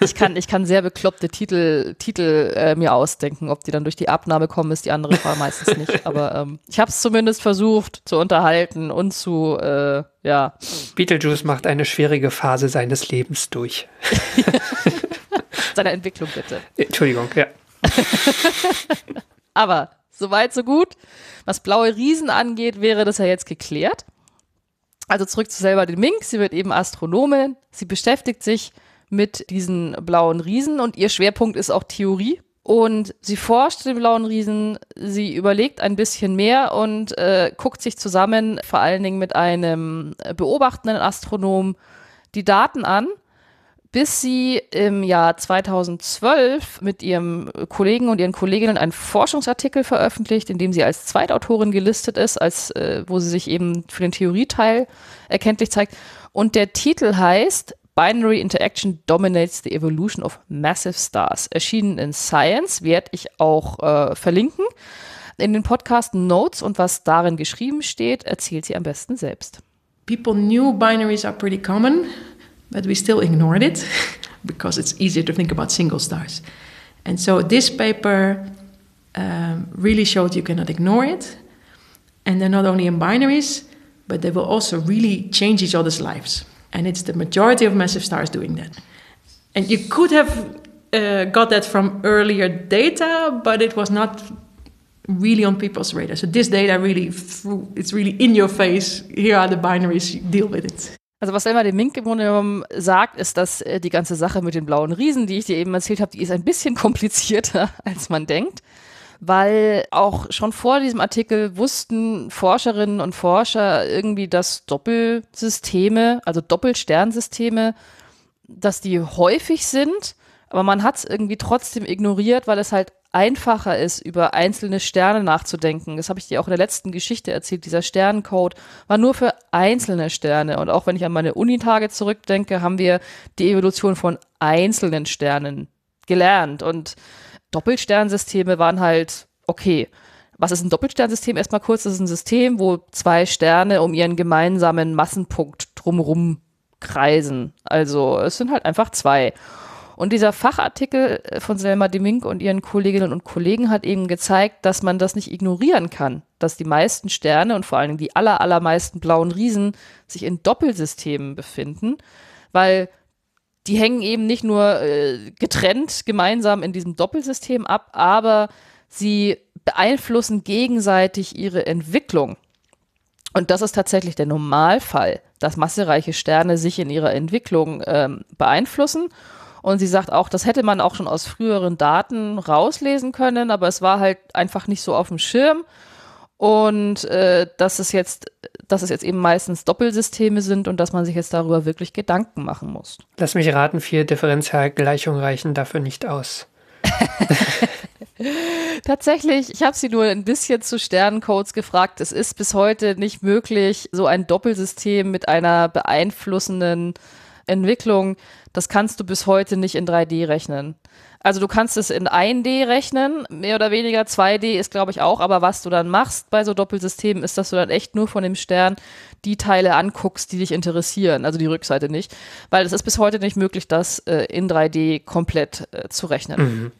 Ich kann, ich kann sehr bekloppte Titel, Titel äh, mir ausdenken. Ob die dann durch die Abnahme kommen, ist die andere Frage meistens nicht. Aber ähm, ich habe es zumindest versucht zu unterhalten und zu, äh, ja.
Beetlejuice macht eine schwierige Phase seines Lebens durch.
Seiner Entwicklung bitte.
Entschuldigung, ja.
Aber soweit, so gut. Was blaue Riesen angeht, wäre das ja jetzt geklärt. Also zurück zu selber den Mink. Sie wird eben Astronomin. Sie beschäftigt sich mit diesen blauen Riesen und ihr Schwerpunkt ist auch Theorie. Und sie forscht den blauen Riesen, sie überlegt ein bisschen mehr und äh, guckt sich zusammen, vor allen Dingen mit einem beobachtenden Astronom, die Daten an bis sie im Jahr 2012 mit ihrem Kollegen und ihren Kolleginnen einen Forschungsartikel veröffentlicht, in dem sie als Zweitautorin gelistet ist, als äh, wo sie sich eben für den Theorieteil erkenntlich zeigt. Und der Titel heißt Binary Interaction Dominates the Evolution of Massive Stars. Erschienen in Science, werde ich auch äh, verlinken. In den Podcast Notes und was darin geschrieben steht, erzählt sie am besten selbst.
People knew binaries are pretty common. But we still ignored it because it's easier to think about single stars. And so this paper um, really showed you cannot ignore it. And they're not only in binaries, but they will also really change each other's lives. And it's the majority of massive stars doing that. And you could have uh, got that from earlier data, but it was not really on people's radar. So this data really, it's really in your face. Here are the binaries, deal with it.
Also was Selma dem Mink im Grunde genommen sagt, ist, dass äh, die ganze Sache mit den blauen Riesen, die ich dir eben erzählt habe, die ist ein bisschen komplizierter, als man denkt. Weil auch schon vor diesem Artikel wussten Forscherinnen und Forscher irgendwie, dass Doppelsysteme, also Doppelsternsysteme, dass die häufig sind, aber man hat es irgendwie trotzdem ignoriert, weil es halt einfacher ist, über einzelne Sterne nachzudenken. Das habe ich dir auch in der letzten Geschichte erzählt. Dieser Sternencode war nur für einzelne Sterne. Und auch wenn ich an meine Unitage zurückdenke, haben wir die Evolution von einzelnen Sternen gelernt. Und Doppelsternsysteme waren halt okay. Was ist ein Doppelsternsystem? Erstmal kurz, das ist ein System, wo zwei Sterne um ihren gemeinsamen Massenpunkt drumherum kreisen. Also es sind halt einfach zwei. Und dieser Fachartikel äh, von Selma de Mink und ihren Kolleginnen und Kollegen hat eben gezeigt, dass man das nicht ignorieren kann, dass die meisten Sterne und vor allem die aller, allermeisten blauen Riesen sich in Doppelsystemen befinden, weil die hängen eben nicht nur äh, getrennt gemeinsam in diesem Doppelsystem ab, aber sie beeinflussen gegenseitig ihre Entwicklung. Und das ist tatsächlich der Normalfall, dass massereiche Sterne sich in ihrer Entwicklung ähm, beeinflussen und sie sagt auch, das hätte man auch schon aus früheren Daten rauslesen können, aber es war halt einfach nicht so auf dem Schirm. Und äh, dass es jetzt, dass es jetzt eben meistens Doppelsysteme sind und dass man sich jetzt darüber wirklich Gedanken machen muss.
Lass mich raten, vier Differentialgleichungen reichen dafür nicht aus.
Tatsächlich, ich habe sie nur ein bisschen zu Sternencodes gefragt. Es ist bis heute nicht möglich, so ein Doppelsystem mit einer beeinflussenden Entwicklung das kannst du bis heute nicht in 3D rechnen. Also du kannst es in 1D rechnen, mehr oder weniger. 2D ist, glaube ich, auch. Aber was du dann machst bei so Doppelsystemen, ist, dass du dann echt nur von dem Stern die Teile anguckst, die dich interessieren. Also die Rückseite nicht. Weil es ist bis heute nicht möglich, das äh, in 3D komplett äh, zu rechnen. Mhm.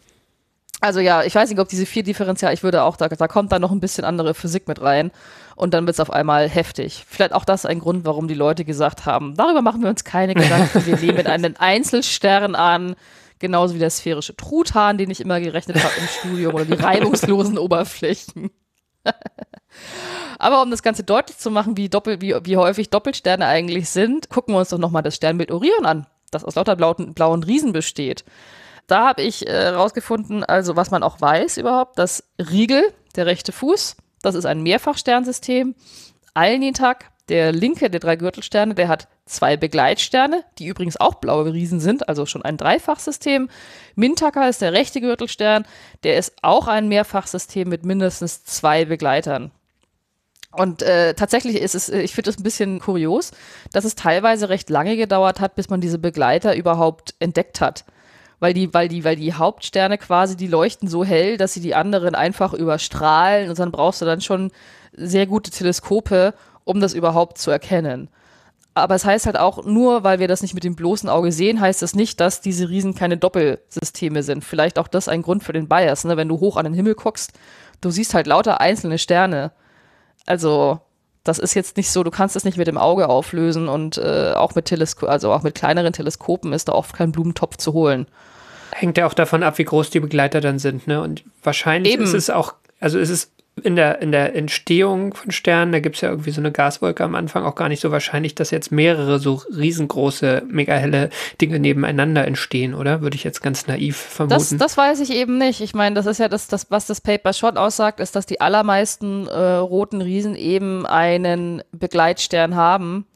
Also ja, ich weiß nicht, ob diese vier Differential, ich würde auch, da, da kommt dann noch ein bisschen andere Physik mit rein und dann wird es auf einmal heftig. Vielleicht auch das ein Grund, warum die Leute gesagt haben, darüber machen wir uns keine Gedanken, wir nehmen einen Einzelstern an, genauso wie der sphärische Truthahn, den ich immer gerechnet habe im Studium oder die reibungslosen Oberflächen. Aber um das Ganze deutlich zu machen, wie, doppel, wie, wie häufig Doppelsterne eigentlich sind, gucken wir uns doch nochmal das Sternbild Orion an, das aus lauter blauen, blauen Riesen besteht. Da habe ich herausgefunden, äh, also was man auch weiß überhaupt, dass Riegel, der rechte Fuß, das ist ein Mehrfachsternsystem. Alnitak, der linke der drei Gürtelsterne, der hat zwei Begleitsterne, die übrigens auch blaue Riesen sind, also schon ein Dreifachsystem. Mintaka ist der rechte Gürtelstern, der ist auch ein Mehrfachsystem mit mindestens zwei Begleitern. Und äh, tatsächlich ist es, ich finde es ein bisschen kurios, dass es teilweise recht lange gedauert hat, bis man diese Begleiter überhaupt entdeckt hat. Weil die, weil die, weil die Hauptsterne quasi, die leuchten so hell, dass sie die anderen einfach überstrahlen und dann brauchst du dann schon sehr gute Teleskope, um das überhaupt zu erkennen. Aber es heißt halt auch, nur weil wir das nicht mit dem bloßen Auge sehen, heißt das nicht, dass diese Riesen keine Doppelsysteme sind. Vielleicht auch das ein Grund für den Bias, ne? wenn du hoch an den Himmel guckst, du siehst halt lauter einzelne Sterne. Also, das ist jetzt nicht so, du kannst es nicht mit dem Auge auflösen und äh, auch mit Telesko also auch mit kleineren Teleskopen ist da oft kein Blumentopf zu holen.
Hängt ja auch davon ab, wie groß die Begleiter dann sind, ne? Und wahrscheinlich
Eben.
ist es auch, also ist es in der, in der Entstehung von Sternen, da gibt es ja irgendwie so eine Gaswolke am Anfang, auch gar nicht so wahrscheinlich, dass jetzt mehrere so riesengroße, mega helle Dinge nebeneinander entstehen, oder? Würde ich jetzt ganz naiv vermuten.
Das, das weiß ich eben nicht. Ich meine, das ist ja das, das, was das Paper schon aussagt, ist, dass die allermeisten äh, roten Riesen eben einen Begleitstern haben.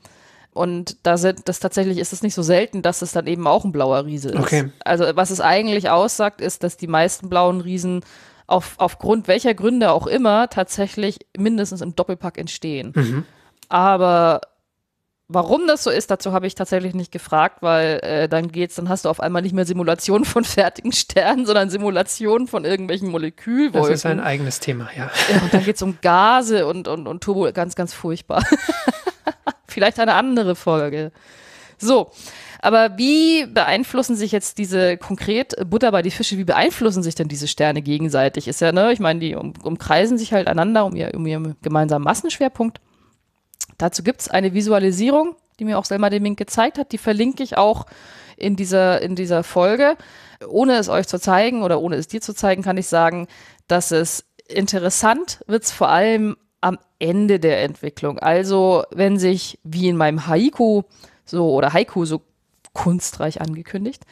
Und da sind das tatsächlich ist es nicht so selten, dass es dann eben auch ein blauer Riese ist.
Okay.
Also was es eigentlich aussagt, ist, dass die meisten blauen Riesen auf, aufgrund welcher Gründe auch immer tatsächlich mindestens im Doppelpack entstehen.
Mhm.
Aber warum das so ist, dazu habe ich tatsächlich nicht gefragt, weil äh, dann geht's, dann hast du auf einmal nicht mehr Simulationen von fertigen Sternen, sondern Simulationen von irgendwelchen Molekülwolken.
Das ist ein eigenes Thema, ja.
Ja, und dann geht's um Gase und, und, und Turbo, ganz, ganz furchtbar. Vielleicht eine andere Folge. So, aber wie beeinflussen sich jetzt diese konkret Butter bei die Fische, wie beeinflussen sich denn diese Sterne gegenseitig? Ist ja, ne, ich meine, die um, umkreisen sich halt einander um, ihr, um ihren gemeinsamen Massenschwerpunkt. Dazu gibt's eine Visualisierung, die mir auch Selma de Mink gezeigt hat, die verlinke ich auch in dieser, in dieser Folge. Ohne es euch zu zeigen oder ohne es dir zu zeigen, kann ich sagen, dass es interessant wird's vor allem am Ende der Entwicklung. Also, wenn sich, wie in meinem Haiku, so oder Haiku so kunstreich angekündigt,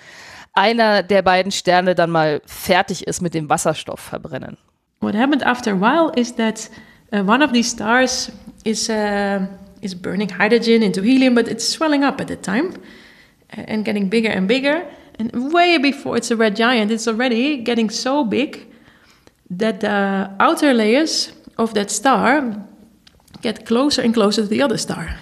einer der beiden Sterne dann mal fertig ist mit dem Wasserstoff verbrennen.
What happened after a while is that uh, one of these stars is uh, is burning hydrogen into helium, but it's swelling up at that time uh, and getting bigger and bigger. And way before it's a red giant, it's already getting so big that the outer layers of that star get closer and closer to the other star.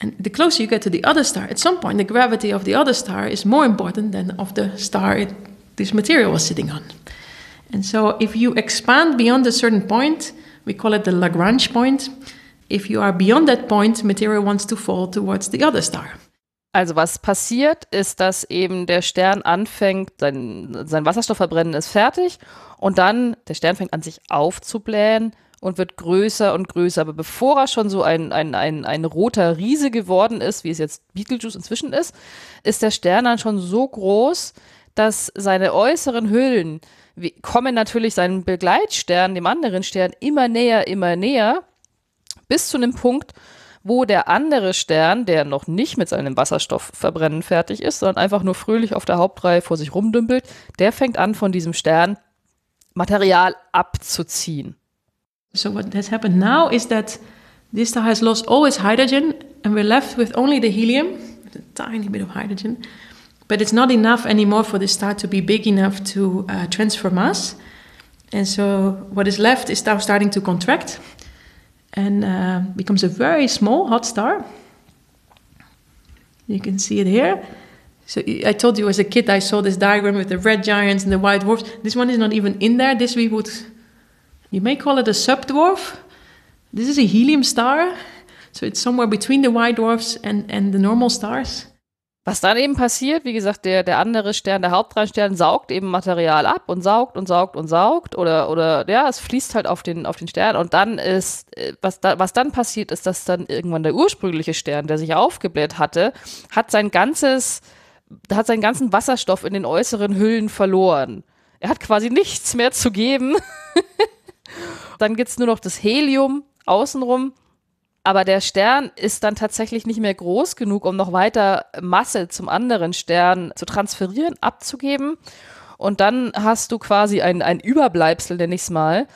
And the closer you get to the other star, at some point, the gravity of the other star is more important than of the star it, this material was sitting on. And so, if you expand beyond a certain point, we call it the Lagrange point. If you are beyond that point, material wants to fall towards the other star.
Also was passiert, ist, dass eben der Stern anfängt, sein, sein Wasserstoffverbrennen ist fertig und dann der Stern fängt an sich aufzublähen und wird größer und größer. Aber bevor er schon so ein, ein, ein, ein roter Riese geworden ist, wie es jetzt Betelgeuse inzwischen ist, ist der Stern dann schon so groß, dass seine äußeren Hüllen kommen natürlich seinen Begleitstern, dem anderen Stern, immer näher, immer näher, bis zu einem Punkt, wo der andere Stern, der noch nicht mit seinem Wasserstoffverbrennen fertig ist, sondern einfach nur fröhlich auf der Hauptreihe vor sich rumdümpelt, der fängt an, von diesem Stern Material abzuziehen.
So what has happened now is that this star has lost all its hydrogen, and we're left with only the helium, a tiny bit of hydrogen. But it's not enough anymore for the star to be big enough to uh, transfer mass. And so what is left is now starting to contract and uh, becomes a very small hot star. You can see it here. So I told you as a kid I saw this diagram with the red giants and the white dwarfs. This one is not even in there. This we would, you may call it a subdwarf. This is a helium star. So it's somewhere between the white dwarfs and, and the normal stars.
Was dann eben passiert, wie gesagt, der, der andere Stern, der Hauptreihenstern, saugt eben Material ab und saugt und saugt und saugt oder, oder ja, es fließt halt auf den, auf den Stern und dann ist, äh, was, da, was dann passiert, ist, dass dann irgendwann der ursprüngliche Stern, der sich aufgebläht hatte, hat sein ganzes, hat seinen ganzen Wasserstoff in den äußeren Hüllen verloren. Er hat quasi nichts mehr zu geben. dann gibt's nur noch das Helium außenrum aber der Stern ist dann tatsächlich nicht mehr groß genug, um noch weiter Masse zum anderen Stern zu transferieren, abzugeben. Und dann hast du quasi ein, ein Überbleibsel, nenne ich es mal.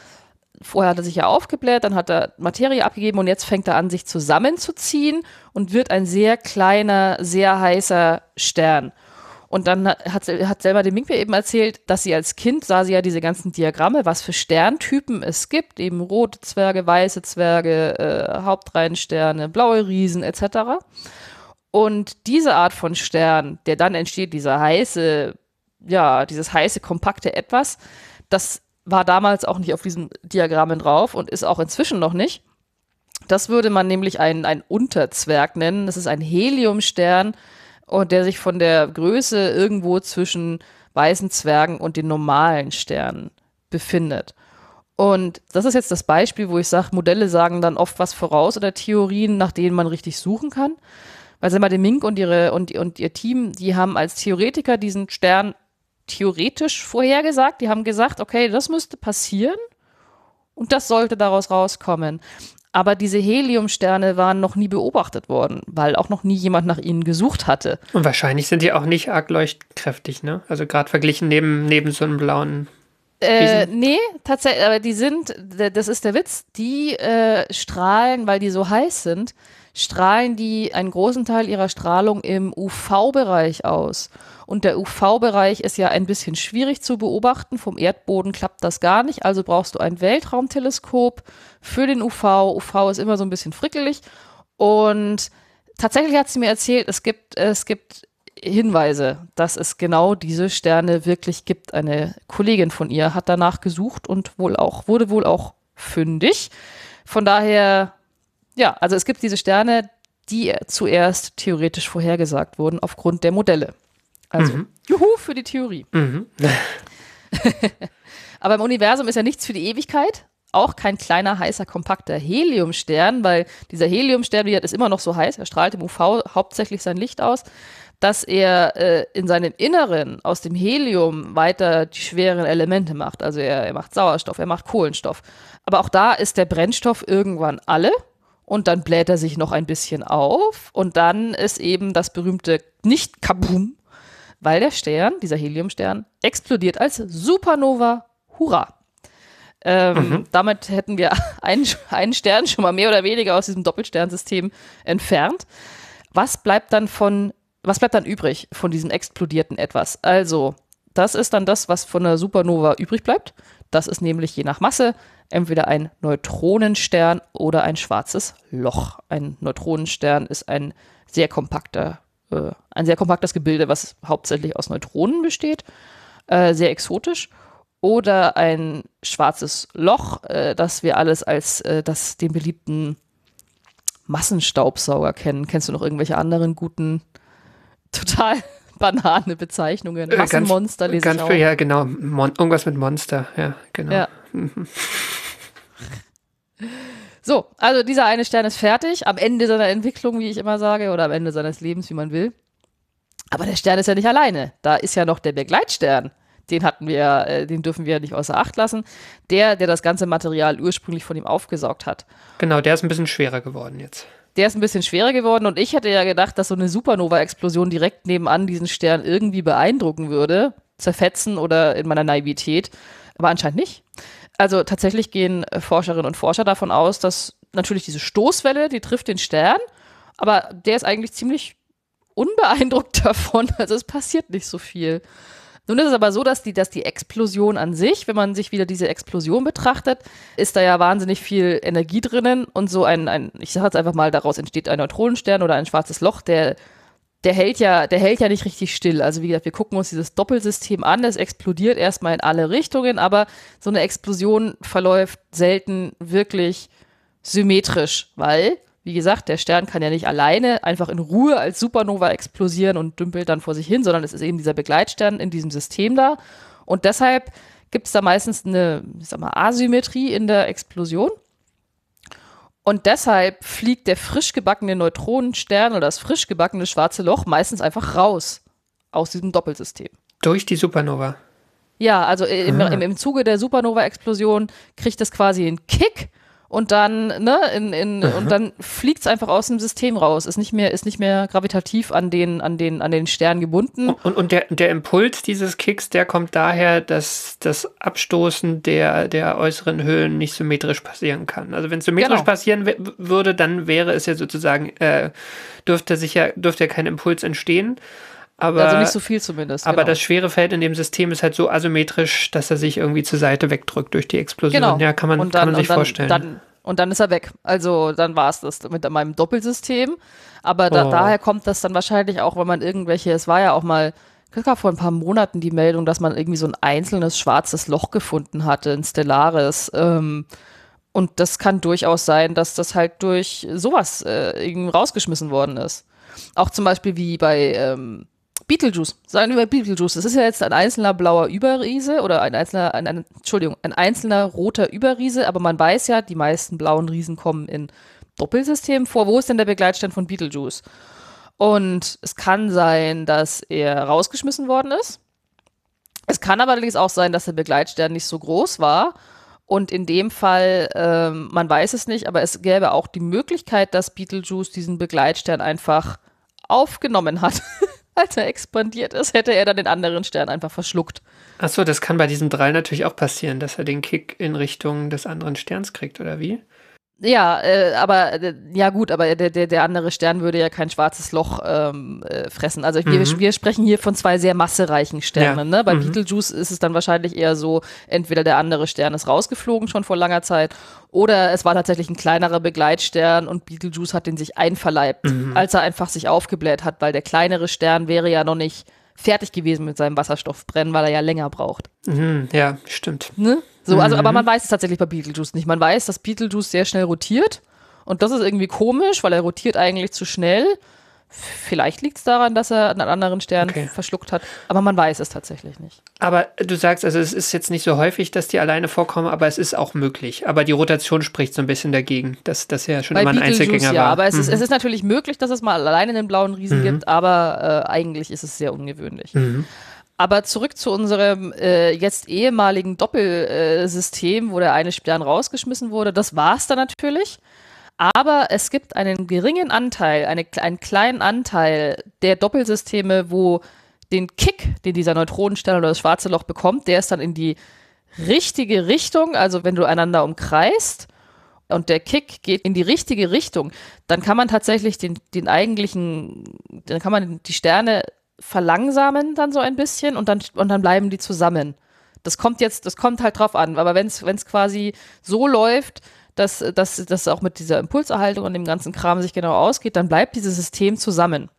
Vorher hat er sich ja aufgebläht, dann hat er Materie abgegeben und jetzt fängt er an, sich zusammenzuziehen und wird ein sehr kleiner, sehr heißer Stern. Und dann hat, hat selber dem Minkwe eben erzählt, dass sie als Kind sah sie ja diese ganzen Diagramme, was für Sterntypen es gibt, eben rote Zwerge, weiße Zwerge, äh, Hauptreihensterne, blaue Riesen etc. Und diese Art von Stern, der dann entsteht, dieser heiße, ja, dieses heiße, kompakte Etwas. Das war damals auch nicht auf diesen Diagrammen drauf und ist auch inzwischen noch nicht. Das würde man nämlich einen, einen Unterzwerg nennen. Das ist ein Heliumstern und der sich von der Größe irgendwo zwischen weißen Zwergen und den normalen Sternen befindet. Und das ist jetzt das Beispiel, wo ich sage, Modelle sagen dann oft was voraus oder Theorien, nach denen man richtig suchen kann. Weil sag mal, der Mink und, ihre, und, und ihr Team, die haben als Theoretiker diesen Stern theoretisch vorhergesagt. Die haben gesagt, okay, das müsste passieren und das sollte daraus rauskommen. Aber diese Heliumsterne waren noch nie beobachtet worden, weil auch noch nie jemand nach ihnen gesucht hatte.
Und wahrscheinlich sind die auch nicht arg leuchtkräftig, ne? Also gerade verglichen neben, neben so einem blauen.
Äh, nee, tatsächlich, aber die sind, das ist der Witz, die äh, strahlen, weil die so heiß sind, strahlen die einen großen Teil ihrer Strahlung im UV-Bereich aus. Und der UV-Bereich ist ja ein bisschen schwierig zu beobachten. Vom Erdboden klappt das gar nicht. Also brauchst du ein Weltraumteleskop für den UV. UV ist immer so ein bisschen frickelig. Und tatsächlich hat sie mir erzählt, es gibt, es gibt Hinweise, dass es genau diese Sterne wirklich gibt. Eine Kollegin von ihr hat danach gesucht und wohl auch, wurde wohl auch fündig. Von daher, ja, also es gibt diese Sterne, die zuerst theoretisch vorhergesagt wurden aufgrund der Modelle. Also, mhm. juhu für die Theorie. Mhm. Aber im Universum ist ja nichts für die Ewigkeit. Auch kein kleiner, heißer, kompakter Heliumstern, weil dieser Heliumstern, wie ist immer noch so heiß, er strahlt im UV hauptsächlich sein Licht aus, dass er äh, in seinem Inneren aus dem Helium weiter die schweren Elemente macht. Also er, er macht Sauerstoff, er macht Kohlenstoff. Aber auch da ist der Brennstoff irgendwann alle und dann bläht er sich noch ein bisschen auf und dann ist eben das berühmte Nicht-Kabum weil der Stern, dieser Heliumstern, explodiert als Supernova. Hurra! Ähm, mhm. Damit hätten wir einen, einen Stern schon mal mehr oder weniger aus diesem Doppelsternsystem entfernt. Was bleibt dann von, was bleibt dann übrig von diesem explodierten Etwas? Also, das ist dann das, was von der Supernova übrig bleibt. Das ist nämlich je nach Masse entweder ein Neutronenstern oder ein schwarzes Loch. Ein Neutronenstern ist ein sehr kompakter äh, ein sehr kompaktes Gebilde, was hauptsächlich aus Neutronen besteht, äh, sehr exotisch. Oder ein schwarzes Loch, äh, das wir alles als äh, das, den beliebten Massenstaubsauger kennen. Kennst du noch irgendwelche anderen guten, total banane Bezeichnungen?
Äh, Massenmonster lese ganz, ich auch. Ja, genau. Mon irgendwas mit Monster, ja, genau. Ja.
So, also dieser eine Stern ist fertig, am Ende seiner Entwicklung, wie ich immer sage, oder am Ende seines Lebens, wie man will. Aber der Stern ist ja nicht alleine. Da ist ja noch der Begleitstern. Den hatten wir, äh, den dürfen wir nicht außer Acht lassen. Der, der das ganze Material ursprünglich von ihm aufgesaugt hat.
Genau, der ist ein bisschen schwerer geworden jetzt.
Der ist ein bisschen schwerer geworden und ich hätte ja gedacht, dass so eine Supernova-Explosion direkt nebenan diesen Stern irgendwie beeindrucken würde, zerfetzen oder in meiner Naivität. Aber anscheinend nicht. Also tatsächlich gehen äh, Forscherinnen und Forscher davon aus, dass natürlich diese Stoßwelle, die trifft den Stern, aber der ist eigentlich ziemlich unbeeindruckt davon. Also es passiert nicht so viel. Nun ist es aber so, dass die, dass die Explosion an sich, wenn man sich wieder diese Explosion betrachtet, ist da ja wahnsinnig viel Energie drinnen und so ein, ein ich sage jetzt einfach mal, daraus entsteht ein Neutronenstern oder ein schwarzes Loch, der der hält ja, der hält ja nicht richtig still. Also wie gesagt, wir gucken uns dieses Doppelsystem an, es explodiert erstmal in alle Richtungen, aber so eine Explosion verläuft selten wirklich symmetrisch, weil, wie gesagt, der Stern kann ja nicht alleine einfach in Ruhe als Supernova explodieren und dümpelt dann vor sich hin, sondern es ist eben dieser Begleitstern in diesem System da. Und deshalb gibt es da meistens eine, ich sag mal, Asymmetrie in der Explosion. Und deshalb fliegt der frisch gebackene Neutronenstern oder das frisch gebackene schwarze Loch meistens einfach raus aus diesem Doppelsystem.
Durch die Supernova.
Ja, also im, im, im Zuge der Supernova-Explosion kriegt es quasi einen Kick und dann, ne, in, in, mhm. und dann fliegt es einfach aus dem System raus. Ist nicht mehr, ist nicht mehr gravitativ an den, an den, an den Stern gebunden.
Und, und der, der Impuls dieses Kicks, der kommt daher, dass das Abstoßen der, der äußeren Höhlen nicht symmetrisch passieren kann. Also wenn es symmetrisch genau. passieren würde, dann wäre es ja sozusagen, äh, dürfte sicher, dürfte ja kein Impuls entstehen. Aber,
also nicht so viel zumindest.
Aber genau. das schwere Feld in dem System ist halt so asymmetrisch, dass er sich irgendwie zur Seite wegdrückt durch die Explosion. Genau. Ja, kann man, dann, kann man sich
dann,
vorstellen.
Dann, und dann ist er weg. Also dann war es das mit meinem Doppelsystem. Aber da, oh. daher kommt das dann wahrscheinlich auch, weil man irgendwelche, es war ja auch mal es gab vor ein paar Monaten die Meldung, dass man irgendwie so ein einzelnes schwarzes Loch gefunden hatte, ein Stellaris. Ähm, und das kann durchaus sein, dass das halt durch sowas äh, irgendwie rausgeschmissen worden ist. Auch zum Beispiel wie bei ähm, Beetlejuice. Sagen wir bei Beetlejuice. Das ist ja jetzt ein einzelner blauer Überriese oder ein einzelner, ein, ein, Entschuldigung, ein einzelner roter Überriese, aber man weiß ja, die meisten blauen Riesen kommen in Doppelsystemen vor. Wo ist denn der Begleitstern von Beetlejuice? Und es kann sein, dass er rausgeschmissen worden ist. Es kann aber allerdings auch sein, dass der Begleitstern nicht so groß war. Und in dem Fall, ähm, man weiß es nicht, aber es gäbe auch die Möglichkeit, dass Beetlejuice diesen Begleitstern einfach aufgenommen hat. Als er expandiert ist, hätte er dann den anderen Stern einfach verschluckt.
Achso, das kann bei diesem Drall natürlich auch passieren, dass er den Kick in Richtung des anderen Sterns kriegt, oder wie?
Ja, äh, aber äh, ja gut, aber der, der, der andere Stern würde ja kein schwarzes Loch ähm, äh, fressen. Also mhm. wir, wir sprechen hier von zwei sehr massereichen Sternen. Ja. Ne? Bei mhm. Beetlejuice ist es dann wahrscheinlich eher so, entweder der andere Stern ist rausgeflogen schon vor langer Zeit oder es war tatsächlich ein kleinerer Begleitstern und Beetlejuice hat den sich einverleibt, mhm. als er einfach sich aufgebläht hat, weil der kleinere Stern wäre ja noch nicht fertig gewesen mit seinem Wasserstoffbrennen, weil er ja länger braucht.
Mhm, ja, stimmt.
Ne? So, also, aber mhm. man weiß es tatsächlich bei Beetlejuice nicht. Man weiß, dass Beetlejuice sehr schnell rotiert. Und das ist irgendwie komisch, weil er rotiert eigentlich zu schnell. Vielleicht liegt es daran, dass er einen anderen Stern okay. verschluckt hat, aber man weiß es tatsächlich nicht.
Aber du sagst, also es ist jetzt nicht so häufig, dass die alleine vorkommen, aber es ist auch möglich. Aber die Rotation spricht so ein bisschen dagegen, dass das ja schon Bei immer ein Einzelgänger ja, war.
aber es, mhm. ist, es ist natürlich möglich, dass es mal alleine einen blauen Riesen mhm. gibt, aber äh, eigentlich ist es sehr ungewöhnlich. Mhm. Aber zurück zu unserem äh, jetzt ehemaligen Doppelsystem, wo der eine Stern rausgeschmissen wurde. Das war es dann natürlich. Aber es gibt einen geringen Anteil, eine, einen kleinen Anteil der Doppelsysteme, wo den Kick, den dieser Neutronenstern oder das schwarze Loch bekommt, der ist dann in die richtige Richtung, also wenn du einander umkreist und der Kick geht in die richtige Richtung, dann kann man tatsächlich den, den eigentlichen, dann kann man die Sterne verlangsamen dann so ein bisschen und dann, und dann bleiben die zusammen. Das kommt jetzt, das kommt halt drauf an. Aber wenn es quasi so läuft, dass das auch mit dieser Impulserhaltung und dem ganzen Kram sich genau ausgeht, dann bleibt dieses System zusammen.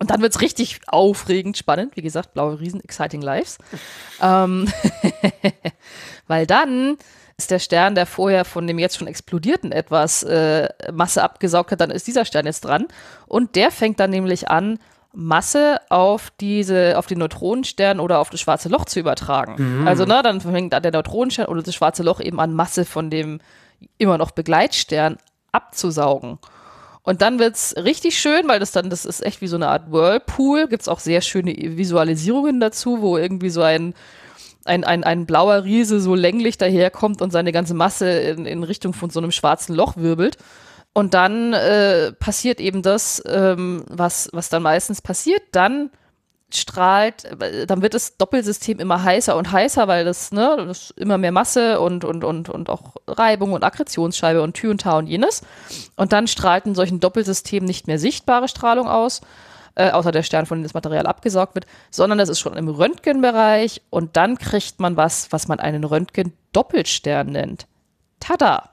Und dann wird es richtig aufregend, spannend. Wie gesagt, blaue Riesen, exciting lives. ähm, weil dann ist der Stern, der vorher von dem jetzt schon explodierten etwas äh, Masse abgesaugt hat, dann ist dieser Stern jetzt dran. Und der fängt dann nämlich an, Masse auf diese, auf den Neutronenstern oder auf das schwarze Loch zu übertragen. Mhm. Also, ne, dann fängt der Neutronenstern oder das schwarze Loch eben an, Masse von dem immer noch Begleitstern abzusaugen. Und dann wird es richtig schön, weil das dann, das ist echt wie so eine Art Whirlpool. Gibt es auch sehr schöne Visualisierungen dazu, wo irgendwie so ein, ein, ein, ein blauer Riese so länglich daherkommt und seine ganze Masse in, in Richtung von so einem schwarzen Loch wirbelt. Und dann äh, passiert eben das, ähm, was, was dann meistens passiert. Dann strahlt, dann wird das Doppelsystem immer heißer und heißer, weil das, ne, das immer mehr Masse und, und, und, und auch Reibung und Akkretionsscheibe und Tür und Tau und jenes. Und dann strahlt in solchen Doppelsystemen nicht mehr sichtbare Strahlung aus, äh, außer der Stern, von dem das Material abgesaugt wird, sondern das ist schon im Röntgenbereich und dann kriegt man was, was man einen Röntgen-Doppelstern nennt. Tada!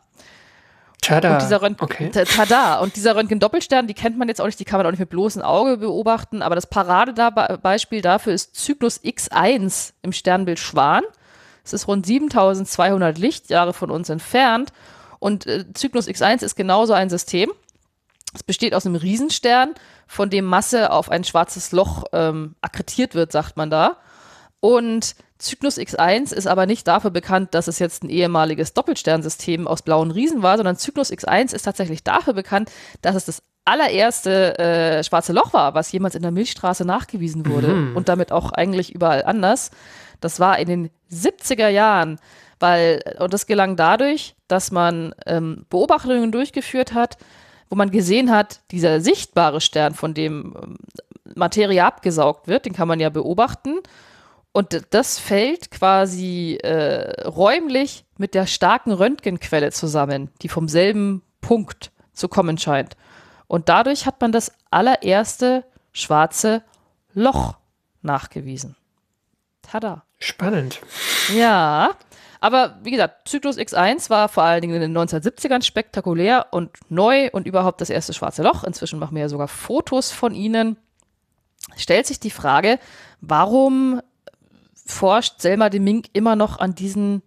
Tada.
Und dieser Röntgen, okay. Tada. Und dieser Röntgen-Doppelstern, die kennt man jetzt auch nicht, die kann man auch nicht mit bloßem Auge beobachten, aber das Paradebeispiel dafür ist Zyklus X1 im Sternbild Schwan. Es ist rund 7200 Lichtjahre von uns entfernt und äh, Zyklus X1 ist genauso ein System. Es besteht aus einem Riesenstern, von dem Masse auf ein schwarzes Loch ähm, akkretiert wird, sagt man da. Und Cygnus X1 ist aber nicht dafür bekannt, dass es jetzt ein ehemaliges Doppelsternsystem aus blauen Riesen war, sondern Cygnus X1 ist tatsächlich dafür bekannt, dass es das allererste äh, schwarze Loch war, was jemals in der Milchstraße nachgewiesen wurde mhm. und damit auch eigentlich überall anders. Das war in den 70er Jahren, weil, und das gelang dadurch, dass man ähm, Beobachtungen durchgeführt hat, wo man gesehen hat, dieser sichtbare Stern, von dem ähm, Materie abgesaugt wird, den kann man ja beobachten. Und das fällt quasi äh, räumlich mit der starken Röntgenquelle zusammen, die vom selben Punkt zu kommen scheint. Und dadurch hat man das allererste schwarze Loch nachgewiesen. Tada.
Spannend.
Ja, aber wie gesagt, Zyklus X1 war vor allen Dingen in den 1970ern spektakulär und neu und überhaupt das erste schwarze Loch. Inzwischen machen wir ja sogar Fotos von ihnen. stellt sich die Frage, warum forscht Selma de Mink immer noch an diesen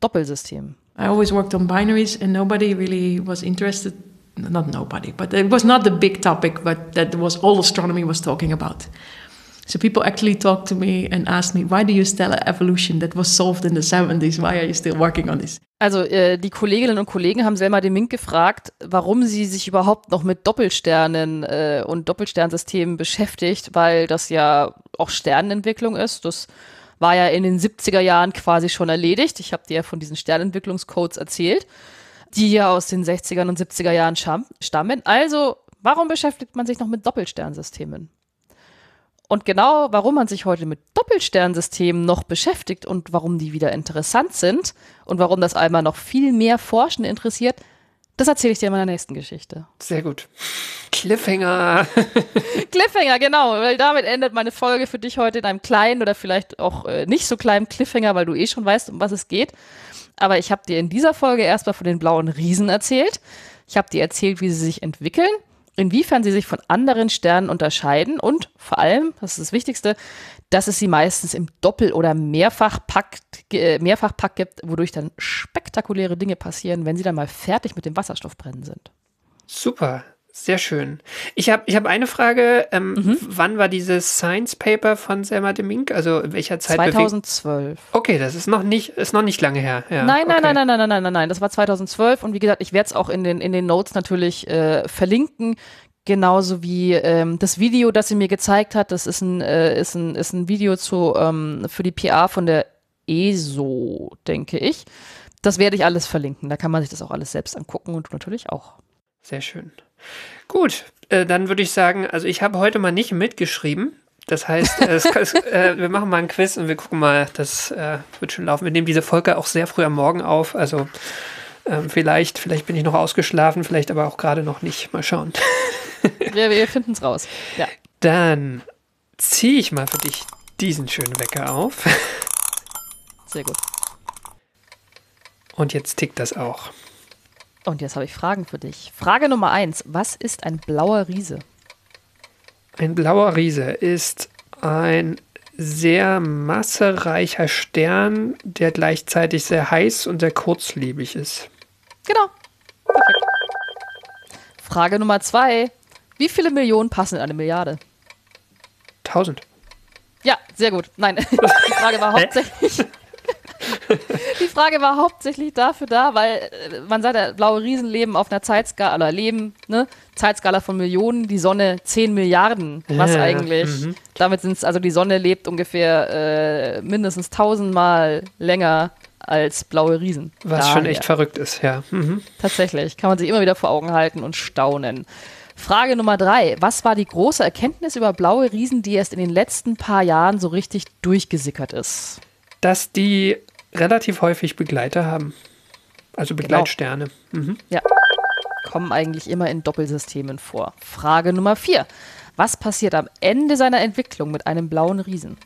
Doppelsystemen?
I always worked on binaries, and nobody really was interested. Not nobody, but it was not the big topic, but that was all astronomy was talking about. So people actually talked to me and asked me, why do you stellar evolution that was solved in the 70s? Why are you still working on this?
Also äh, die Kolleginnen und Kollegen haben Selma de Mink gefragt, warum sie sich überhaupt noch mit Doppelsternen äh, und Doppelsternsystemen beschäftigt, weil das ja auch Sternenentwicklung ist. Das war ja in den 70er Jahren quasi schon erledigt. Ich habe dir ja von diesen Sternentwicklungscodes erzählt, die ja aus den 60er und 70er Jahren stammen. Also, warum beschäftigt man sich noch mit Doppelsternsystemen? Und genau warum man sich heute mit Doppelsternsystemen noch beschäftigt und warum die wieder interessant sind und warum das einmal noch viel mehr Forschende interessiert, das erzähle ich dir in meiner nächsten Geschichte.
Sehr gut. Cliffhanger.
Cliffhanger, genau, weil damit endet meine Folge für dich heute in einem kleinen oder vielleicht auch äh, nicht so kleinen Cliffhanger, weil du eh schon weißt, um was es geht. Aber ich habe dir in dieser Folge erstmal von den blauen Riesen erzählt. Ich habe dir erzählt, wie sie sich entwickeln inwiefern sie sich von anderen Sternen unterscheiden und vor allem, das ist das Wichtigste, dass es sie meistens im Doppel- oder Mehrfachpack, äh, Mehrfachpack gibt, wodurch dann spektakuläre Dinge passieren, wenn sie dann mal fertig mit dem Wasserstoffbrennen sind.
Super. Sehr schön. Ich habe ich hab eine Frage. Ähm, mhm. Wann war dieses Science Paper von Selma de Mink? Also in welcher Zeit?
2012.
Okay, das ist noch nicht, ist noch nicht lange her. Ja,
nein, nein,
okay.
nein, nein, nein, nein, nein, nein, nein. Das war 2012 und wie gesagt, ich werde es auch in den, in den Notes natürlich äh, verlinken. Genauso wie ähm, das Video, das sie mir gezeigt hat. Das ist ein, äh, ist ein, ist ein Video zu, ähm, für die PA von der ESO, denke ich. Das werde ich alles verlinken. Da kann man sich das auch alles selbst angucken und natürlich auch.
Sehr schön. Gut, äh, dann würde ich sagen, also ich habe heute mal nicht mitgeschrieben. Das heißt, äh, es, es, äh, wir machen mal ein Quiz und wir gucken mal, das äh, wird schon laufen. Wir nehmen diese Folge auch sehr früh am Morgen auf. Also ähm, vielleicht, vielleicht bin ich noch ausgeschlafen, vielleicht aber auch gerade noch nicht. Mal schauen.
wir wir finden es raus. Ja.
Dann ziehe ich mal für dich diesen schönen Wecker auf.
Sehr gut.
Und jetzt tickt das auch.
Und jetzt habe ich Fragen für dich. Frage Nummer eins: Was ist ein blauer Riese?
Ein blauer Riese ist ein sehr massereicher Stern, der gleichzeitig sehr heiß und sehr kurzlebig ist.
Genau. Perfekt. Frage Nummer zwei. Wie viele Millionen passen in eine Milliarde?
Tausend.
Ja, sehr gut. Nein, die Frage war hauptsächlich. Die Frage war hauptsächlich dafür da, weil äh, man sagt, blaue Riesen leben auf einer Zeitskala, oder leben, ne? Zeitskala von Millionen, die Sonne 10 Milliarden. Was
Ja,
eigentlich?
Mhm.
Damit sind es, also die Sonne lebt ungefähr äh, mindestens tausendmal länger als blaue Riesen.
Was schon
Daher.
echt verrückt ist, ja. Mhm.
Tatsächlich. Kann man sich immer wieder vor Augen halten und staunen. Frage Nummer drei. Was war die große Erkenntnis über blaue Riesen, die erst in den letzten paar Jahren so richtig durchgesickert ist?
Dass die relativ häufig Begleiter haben. Also Begleitsterne. Mhm.
Ja. Kommen eigentlich immer in Doppelsystemen vor. Frage Nummer vier. Was passiert am Ende seiner Entwicklung mit einem blauen Riesen?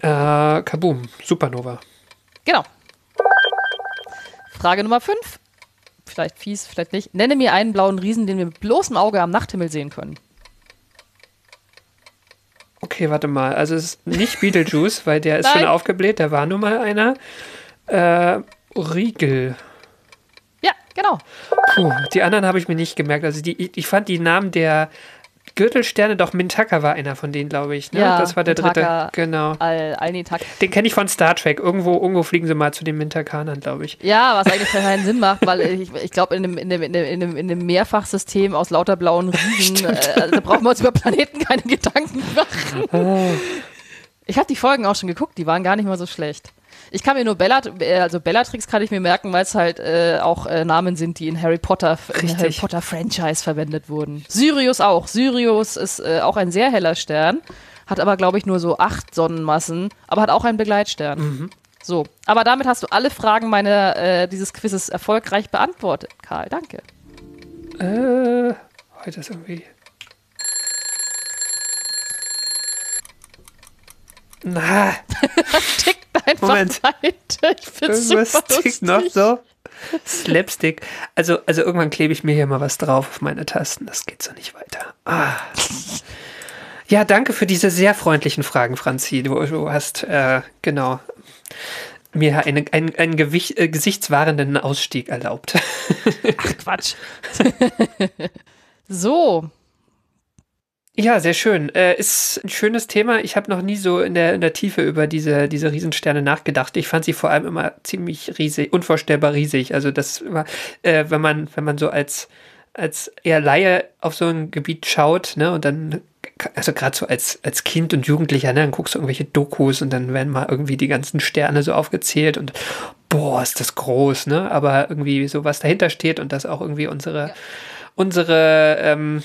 Äh, Kaboom, Supernova.
Genau. Frage Nummer fünf. Vielleicht fies, vielleicht nicht. Nenne mir einen blauen Riesen, den wir mit bloßem Auge am Nachthimmel sehen können.
Okay, warte mal. Also es ist nicht Beetlejuice, weil der ist schon
Nein.
aufgebläht, da war nun mal einer. Äh, Riegel.
Ja, genau.
Puh, die anderen habe ich mir nicht gemerkt. Also die, ich fand die Namen der Gürtelsterne, doch Mintaka war einer von denen, glaube ich. Ne?
Ja,
das war der
Mintaka.
dritte. Genau.
Al Alnitak.
Den kenne ich von Star Trek. Irgendwo, irgendwo fliegen sie mal zu den Mintakanern, glaube ich.
Ja, was eigentlich keinen Sinn macht, weil ich, ich glaube, in dem, in, dem, in, in, Mehrfachsystem aus lauter blauen Riesen, äh, da brauchen wir uns über Planeten keine Gedanken machen. Ich habe die Folgen auch schon geguckt, die waren gar nicht mal so schlecht. Ich kann mir nur Bella, äh, also Bellatrix kann ich mir merken, weil es halt äh, auch äh, Namen sind, die in Harry Potter, in
Richtig.
Harry Potter Franchise verwendet wurden. Sirius auch. Sirius ist äh, auch ein sehr heller Stern, hat aber glaube ich nur so acht Sonnenmassen, aber hat auch einen Begleitstern. So, aber damit hast du alle Fragen meiner, äh, dieses Quizzes erfolgreich beantwortet, Karl. Danke.
Äh, heute ist irgendwie. Na,
Tickt einfach
Moment.
weiter. Ich find's
irgendwas
super
tickt
lustig.
noch so. Slapstick. Also, also irgendwann klebe ich mir hier mal was drauf auf meine Tasten. Das geht so nicht weiter. Ah. Ja, danke für diese sehr freundlichen Fragen, Franzi. Du, du hast, äh, genau, mir eine, einen, einen Gewicht, äh, gesichtswahrenden Ausstieg erlaubt.
Ach, Quatsch. so.
Ja, sehr schön. Äh, ist ein schönes Thema. Ich habe noch nie so in der, in der Tiefe über diese, diese Riesensterne nachgedacht. Ich fand sie vor allem immer ziemlich riesig, unvorstellbar riesig. Also das war, äh, wenn man, wenn man so als, als eher Laie auf so ein Gebiet schaut, ne, und dann also gerade so als, als Kind und Jugendlicher, ne, dann guckst du irgendwelche Dokus und dann werden mal irgendwie die ganzen Sterne so aufgezählt und boah, ist das groß, ne? Aber irgendwie so was dahinter steht und das auch irgendwie unsere, ja. Unsere ähm,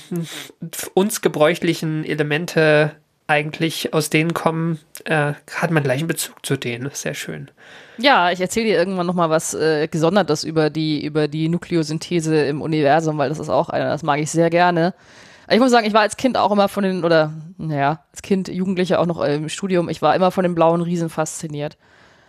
uns gebräuchlichen Elemente eigentlich aus denen kommen, äh, hat man gleich einen Bezug zu denen. Sehr schön.
Ja, ich erzähle dir irgendwann nochmal was äh, Gesondertes über die, über die Nukleosynthese im Universum, weil das ist auch einer, das mag ich sehr gerne. Ich muss sagen, ich war als Kind auch immer von den, oder naja, als Kind, Jugendliche auch noch im Studium, ich war immer von den blauen Riesen fasziniert.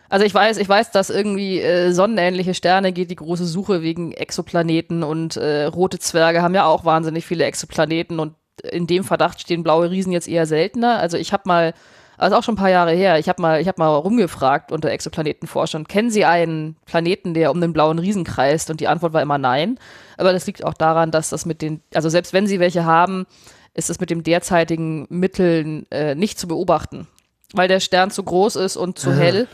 Also ich weiß, ich weiß, dass irgendwie äh, sonnenähnliche Sterne geht die große Suche wegen Exoplaneten und äh, rote Zwerge haben ja auch wahnsinnig viele Exoplaneten und in dem Verdacht stehen blaue Riesen jetzt eher seltener. Also ich habe mal also auch schon ein paar Jahre her. Ich habe mal, ich habe mal rumgefragt unter Exoplanetenforschern, kennen Sie einen Planeten, der um den blauen Riesen kreist? Und die Antwort war immer nein. Aber das liegt auch daran, dass das mit den, also selbst wenn Sie welche haben, ist es mit dem derzeitigen Mitteln äh, nicht zu beobachten, weil der Stern zu groß ist und zu Aha. hell.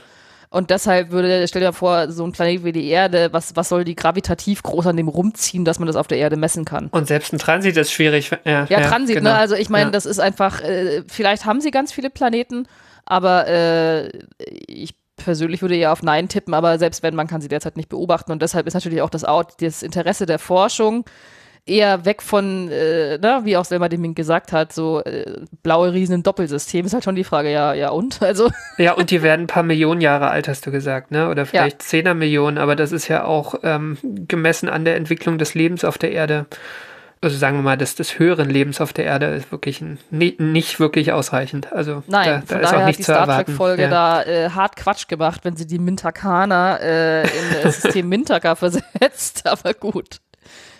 Und deshalb würde, stell dir vor, so ein Planet wie die Erde, was, was soll die gravitativ groß an dem rumziehen, dass man das auf der Erde messen kann?
Und selbst ein Transit ist schwierig.
Ja, ja, Transit, ne? genau. ne? Also ich meine, ja. das ist einfach, äh, vielleicht haben sie ganz viele Planeten, aber äh, ich persönlich würde ja auf Nein tippen, aber selbst wenn, man kann sie derzeit nicht beobachten. Und deshalb ist natürlich auch das, das Interesse der Forschung eher weg von, äh, na, wie auch Selma Deming gesagt hat, so äh, blaue Riesen im Doppelsystem ist halt schon die Frage, ja, ja und? Also.
Ja, und die werden ein paar Millionen Jahre alt, hast du gesagt, ne? Oder vielleicht ja. Zehner Millionen, aber das ist ja auch ähm, gemessen an der Entwicklung des Lebens auf der Erde. Also sagen wir mal, des, des höheren Lebens auf der Erde ist wirklich ein, nicht wirklich ausreichend. Also
Nein, da, da ist auch nichts zu erwarten. hat die Star Trek-Folge ja. da äh, hart Quatsch gemacht, wenn sie die Mintakaner äh, in das System Mintaka versetzt, aber gut.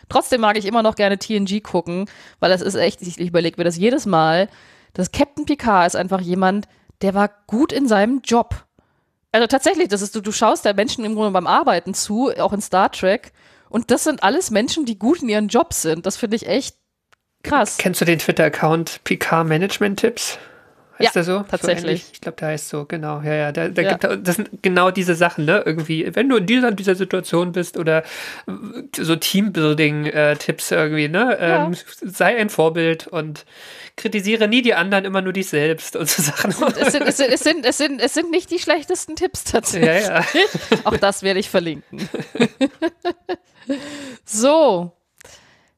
Trotzdem mag ich immer noch gerne TNG gucken, weil das ist echt, ich überlege mir das jedes Mal, dass Captain Picard ist einfach jemand, der war gut in seinem Job. Also tatsächlich, das ist, du, du schaust der Menschen im Grunde beim Arbeiten zu, auch in Star Trek, und das sind alles Menschen, die gut in ihren Jobs sind. Das finde ich echt krass.
Kennst du den Twitter-Account Picard Management Tipps? Heißt
ja,
der so?
Tatsächlich.
So ich glaube, der heißt so, genau. Ja, ja. Da, da ja. Gibt, das sind genau diese Sachen, ne? Irgendwie, wenn du in dieser, dieser Situation bist oder so Teambuilding-Tipps irgendwie, ne? Ja. Ähm, sei ein Vorbild und kritisiere nie die anderen, immer nur dich selbst und so Sachen.
Es sind, es, sind, es, sind, es, sind, es sind nicht die schlechtesten Tipps tatsächlich. Ja, ja. Auch das werde ich verlinken. so,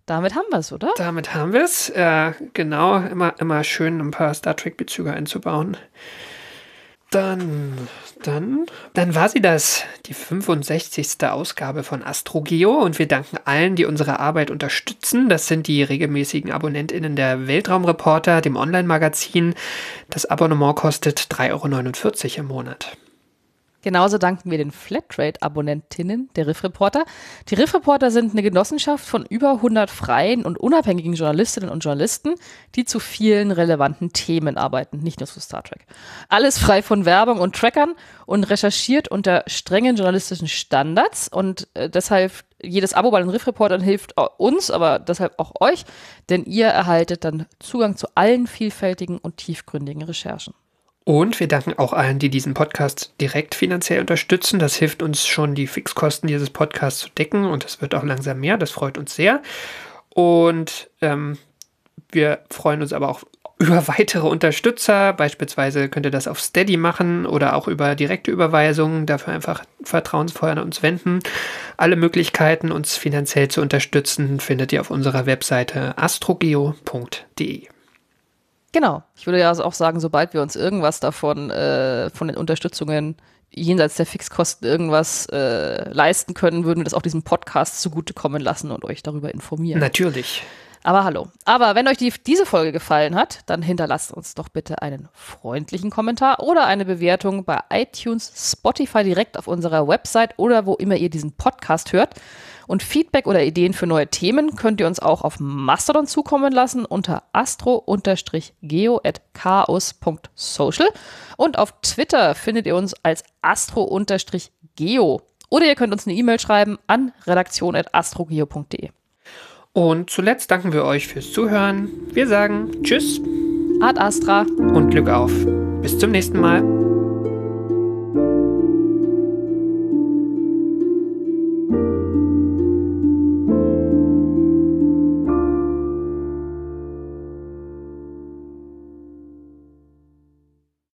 damit haben wir es, oder?
Damit haben wir es. Äh, genau, immer, immer schön ein paar Star Trek-Bezüge einzubauen. Dann, dann, dann war sie das, die 65. Ausgabe von AstroGeo und wir danken allen, die unsere Arbeit unterstützen. Das sind die regelmäßigen AbonnentInnen der Weltraumreporter, dem Online-Magazin. Das Abonnement kostet 3,49 Euro im Monat.
Genauso danken wir den Flatrate-Abonnentinnen der Riff Reporter. Die Riff Reporter sind eine Genossenschaft von über 100 freien und unabhängigen Journalistinnen und Journalisten, die zu vielen relevanten Themen arbeiten, nicht nur zu Star Trek. Alles frei von Werbung und Trackern und recherchiert unter strengen journalistischen Standards und äh, deshalb jedes Abo bei den Riff Reportern hilft uns, aber deshalb auch euch, denn ihr erhaltet dann Zugang zu allen vielfältigen und tiefgründigen Recherchen.
Und wir danken auch allen, die diesen Podcast direkt finanziell unterstützen. Das hilft uns schon, die Fixkosten dieses Podcasts zu decken. Und es wird auch langsam mehr. Das freut uns sehr. Und ähm, wir freuen uns aber auch über weitere Unterstützer. Beispielsweise könnt ihr das auf Steady machen oder auch über direkte Überweisungen. Dafür einfach vertrauensvoll an uns wenden. Alle Möglichkeiten, uns finanziell zu unterstützen, findet ihr auf unserer Webseite astrogeo.de.
Genau. Ich würde ja auch sagen, sobald wir uns irgendwas davon, äh, von den Unterstützungen jenseits der Fixkosten irgendwas äh, leisten können, würden wir das auch diesem Podcast zugutekommen lassen und euch darüber informieren.
Natürlich.
Aber hallo. Aber wenn euch die, diese Folge gefallen hat, dann hinterlasst uns doch bitte einen freundlichen Kommentar oder eine Bewertung bei iTunes, Spotify direkt auf unserer Website oder wo immer ihr diesen Podcast hört. Und Feedback oder Ideen für neue Themen könnt ihr uns auch auf Mastodon zukommen lassen unter astro-geo.chaos.social. Und auf Twitter findet ihr uns als astro-geo. Oder ihr könnt uns eine E-Mail schreiben an redaktion.astrogeo.de.
Und zuletzt danken wir euch fürs Zuhören. Wir sagen Tschüss
Ad Astra.
und Glück auf. Bis zum nächsten Mal.